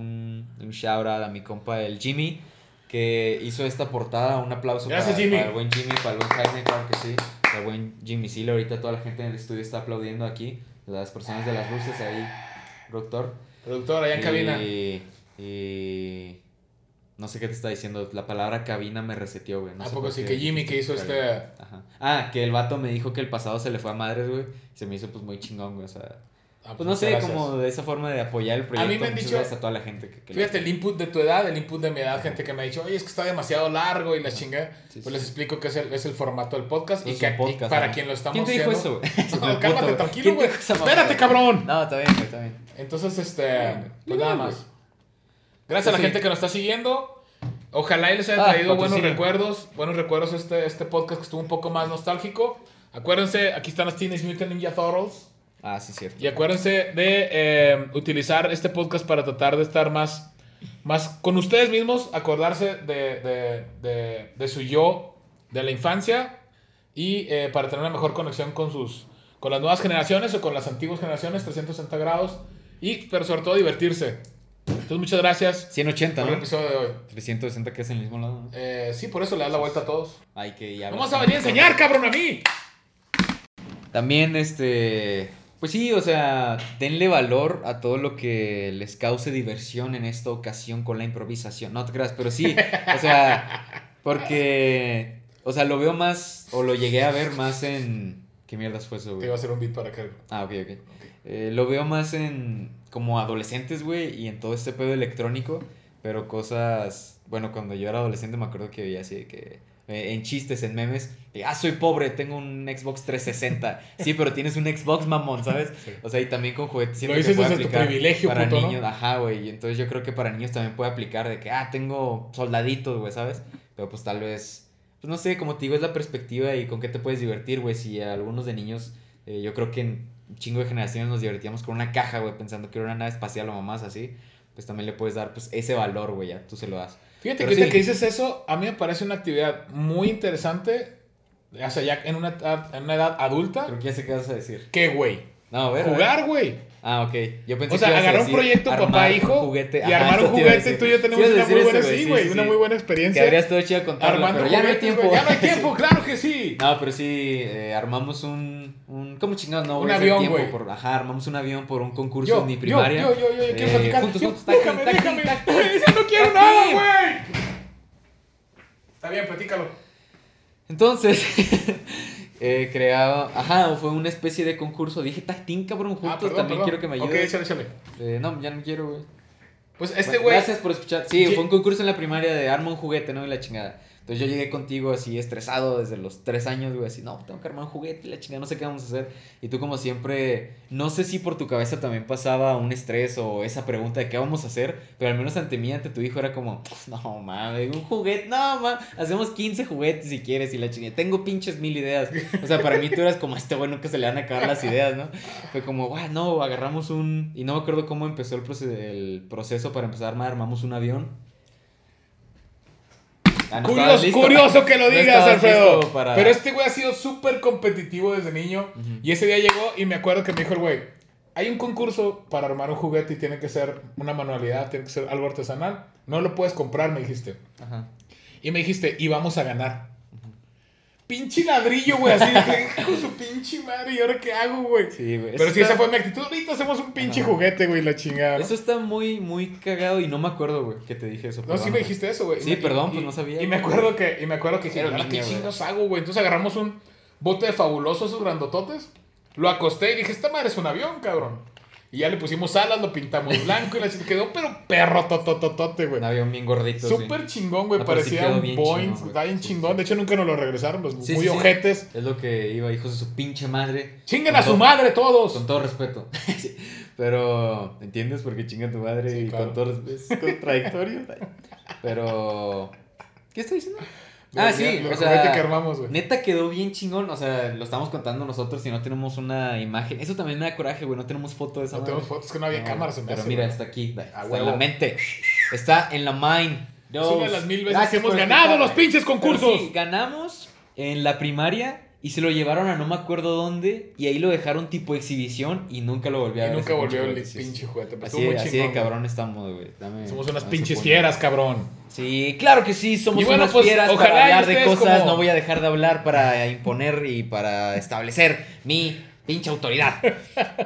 un, un shout out a mi compa, el Jimmy, que hizo esta portada. Un aplauso Gracias, para, Jimmy. para el buen Jimmy, para el buen Jaime, claro que sí. Para el buen Jimmy Sile. Ahorita toda la gente en el estudio está aplaudiendo aquí. Las personas de las luces ahí, doctor. Productor, allá en cabina. Y, y no sé qué te está diciendo. La palabra cabina me reseteó, güey. No ¿A poco sí? Que Jimmy que hizo este... Ajá. Ah, que el vato me dijo que el pasado se le fue a madres, güey. Se me hizo pues muy chingón, güey. O sea, pues no muchas sé, gracias. como de esa forma de apoyar el proyecto. mí me han dicho- a toda la gente que, Fíjate, el input de tu edad, el input de mi edad, gente que me ha dicho, oye, es que está demasiado largo y la chinga. Sí, Pues sí. les explico que es el, es el formato del podcast Pues y que podcast, para ¿no? quien lo estamos ¿Quién te dijo haciendo- eso, güey? No, cálmate, Puto, tranquilo, ¿quién te güey. Espérate, cabrón. No, está bien, güey, está bien. Entonces, este, pues nada más. Gracias a la Sí. gente que nos está siguiendo. Ojalá y les haya Ah, traído buenos recuerdos. Buenos recuerdos este, este podcast que estuvo un poco más nostálgico. Acuérdense, aquí están las Teenage Mutant Ninja Turtles. Ah, sí, cierto. Y acuérdense de eh, utilizar este podcast para tratar de estar más, más con ustedes mismos, acordarse de, de, de, de su yo de la infancia y eh, para tener una mejor conexión con, sus, con las nuevas generaciones o con las antiguas generaciones, 360 grados, y, pero sobre todo divertirse. Entonces, muchas gracias 180, por el ¿no? episodio de hoy. 360 que es en el mismo lado. ¿no? Eh, sí, por eso le das la vuelta a todos. Hay que ya. No vas a venir a enseñar, cabrón, a mí. También, este. Pues sí, o sea, denle valor a todo lo que les cause diversión en esta ocasión con la improvisación. No te creas, pero sí, o sea, porque. O sea, lo veo más, o lo llegué a ver más en. ¿Qué mierdas fue eso, Te güey? iba a hacer un beat para que... Ah, ok, ok. Eh, lo veo más en como adolescentes, güey, y en todo este pedo electrónico, pero cosas, bueno, cuando yo era adolescente me acuerdo que veía así de que eh, en chistes, en memes, de, ah, soy pobre, tengo un Xbox 360. Sí, pero tienes un Xbox, mamón, ¿sabes? Sí. O sea, y también con juguetes. Lo dices desde tu privilegio, para puto, ¿no? niños, ajá, güey, entonces yo creo que para niños también puede aplicar de que, ah, tengo soldaditos, güey, ¿sabes? Pero pues tal vez, pues no sé, como te digo, es la perspectiva y con qué te puedes divertir, güey, si a algunos de niños, eh, yo creo que en un chingo de generaciones nos divertíamos con una caja, güey, pensando que era una nave espacial o mamás así, pues también le puedes dar, pues, ese valor, güey, ya tú se lo das. Fíjate Pero que sí. que dices eso, a mí me parece una actividad muy interesante, o sea, ya en una edad, en una edad adulta. Creo que ya sé qué vas a decir. ¿Qué, güey? No, a ver. a ver. Jugar, güey. Ah, ok. Yo pensé O sea, que agarrar un proyecto papá-hijo y armar un juguete. Tú y yo tenemos una muy buena, sí, güey, una muy buena Que experiencia. habría estado chido contarlo, Armando pero ya no hay tiempo. Ya no hay tiempo, claro que sí. No, pero sí, eh, armamos un, un... ¿Cómo chingados no? Un avión, güey. por- Ajá, armamos un avión por un concurso en mi primaria. yo, yo, yo, yo, quiero Eh, platicar. juntos, juntos, déjame, déjame. no quiero nada, güey. Está bien, platícalo. Entonces, eh, creaba... Ajá, fue una especie de concurso. Dije, tactín, cabrón, juntos, Ah, perdón, también perdón. quiero que me Ok, ayudes. échale, échale. Eh, no, ya no quiero, güey. Pues este Bueno, güey. Gracias por escuchar. Sí, Ye- fue un concurso en la primaria de arma un juguete, ¿no? Y la chingada. Entonces yo llegué contigo así estresado desde los tres años, güey, así, no, tengo que armar un juguete la chingada, no sé qué vamos a hacer. Y tú como siempre, no sé si por tu cabeza también pasaba un estrés o esa pregunta de qué vamos a hacer, pero al menos ante mí, ante tu hijo era como, no mames, un juguete, no mames, hacemos 15 juguetes si quieres y la chingada. Tengo pinches mil ideas. O sea, para mí tú eras como este bueno que se le van a acabar las ideas, ¿no? Fue como, "Guau, no, agarramos un... Y no me acuerdo cómo empezó el, proce- el proceso para empezar a armar, armamos un avión. Ah, Curioso, que lo digas, Alfredo. para- Pero este güey ha sido súper competitivo desde niño. Y ese día llegó y me acuerdo que me dijo el güey, hay un concurso para armar un juguete y tiene que ser una manualidad, tiene que ser algo artesanal. No lo puedes comprar, me dijiste. Ajá. Y me dijiste, y vamos a ganar. Pinche ladrillo, güey, así de su pinche madre, ¿y ahora qué hago, güey? Sí, güey. Pero sí, esa fue mi actitud. Ahorita hacemos un pinche Ajá. juguete, güey, la chingada. Eso está muy, muy cagado y no me acuerdo, güey, que te dije eso. No, perdón. sí me dijiste eso, güey. Sí, Y- perdón, y- pues no sabía, Y me acuerdo que, y me acuerdo que dije, Era "¿Ahora un ¿qué chingos hago, güey? Entonces agarramos un bote de fabuloso, esos grandototes. Lo acosté y dije, esta madre es un avión, cabrón. Y ya le pusimos alas, lo pintamos blanco y la chingada quedó, pero perro totototote, güey. Un avión bien gordito. Súper chingón, güey. No, sí Parecía un bien Boeing. Está bien Sí, chingón. De hecho, nunca nos lo regresaron. Los muy ojetes. Es lo que iba, hijos de su pinche madre. Chinguen a su madre todos. Con todo respeto. Sí, Pero, ¿entiendes? Porque chinga tu madre y claro. con todo respeto. Es contradictorio. Pero, ¿qué estoy diciendo? Ah, sí, lo o sea, que armamos, güey. Neta quedó bien chingón, o sea, lo estamos contando nosotros y no tenemos una imagen. Eso también me da coraje, güey, no tenemos foto de esa No madre. tenemos fotos, que no había No, cámaras en Pero mira, güey. está aquí, está en la mente, está en la mind. Es una de las mil veces Gracias que hemos ganado los pinches concursos. sí, ganamos en la primaria y se lo llevaron a no me acuerdo dónde y ahí lo dejaron tipo exhibición y nunca lo volví a Y ver. nunca ese volvió el pinche juguete. Así, muy así chingón. de güey. cabrón estamos, güey. Dame- Somos unas pinches fieras, cabrón. Sí, claro que sí, somos bueno, unas pues, fieras ojalá para hablar de cosas. como- No voy a dejar de hablar para imponer y para establecer mi pinche autoridad.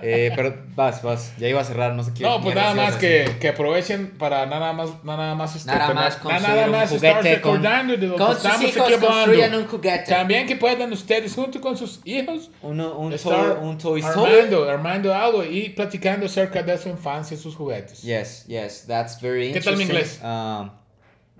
Eh, pero vas, vas, ya iba a cerrar, no sé qué. No, pues nada más que, que aprovechen para nada más, nada más, este, Nada más nada un más estar recordando de lo que estamos hijos un juguete. También que puedan ustedes junto con sus hijos Uno, un, estar toy, un Toy armando, armando algo y platicando acerca de su infancia y sus juguetes. Yes, yes, that's very ¿Qué tal mi interesting. inglés? Um,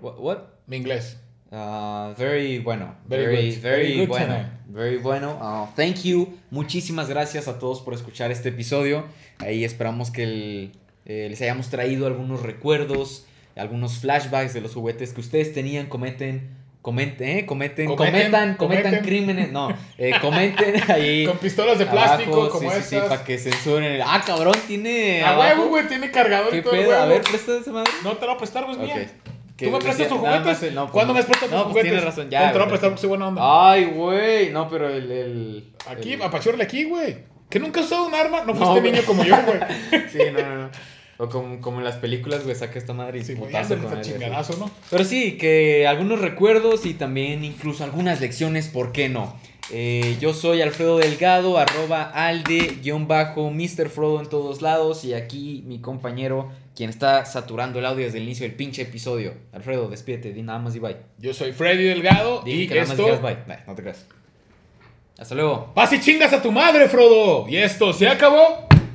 what, what? Mi inglés. Uh, very bueno. Very Very, good. very, Very good bueno. tonight. Very bueno. Uh, thank you. Muchísimas gracias a todos por escuchar este episodio. Ahí esperamos que el- eh, les hayamos traído algunos recuerdos, algunos flashbacks de los juguetes que ustedes tenían, cometen, comenten, ¿eh? cometen, Cometen, cometan, cometan crímenes, no, eh, comenten ahí. Con pistolas de plástico, abajo, como sí, sí, sí, para que censuren. Ah, cabrón, tiene. A huevo, güey, tiene cargador ¿Qué y todo. el pedo? A huevo. ver, presta esa madre. No te lo voy a prestar, güey, es Ok. mía. ¿Tú me prestas tus juguetes? no, pues, ¿Cuándo no. me prestas tus No, pues juguetes? tienes razón, ya, No te lo voy a prestar porque soy buena onda. Ay, güey. No, pero el. el Aquí, el- apachurle aquí, güey. ¿Que nunca has usado un arma? No No, fuiste güey. niño como yo, güey. Sí, no, no, no. O como, como en las películas, güey, saca esta madre y Sí, putazo con él, chingadazo, ¿no? Pero sí, que algunos recuerdos y también incluso algunas lecciones, ¿por qué no? Eh, yo soy Alfredo Delgado, arroba alde, guion bajo, Mr. Frodo en todos lados. Y aquí mi compañero, quien está saturando el audio desde el inicio del pinche episodio. Alfredo, despídete, di nada más y bye. Yo soy Freddy Delgado Di y que nada más esto... digas bye. Nah, no te creas. Hasta luego. Vas y chingas a tu madre, Frodo. Y esto se acabó.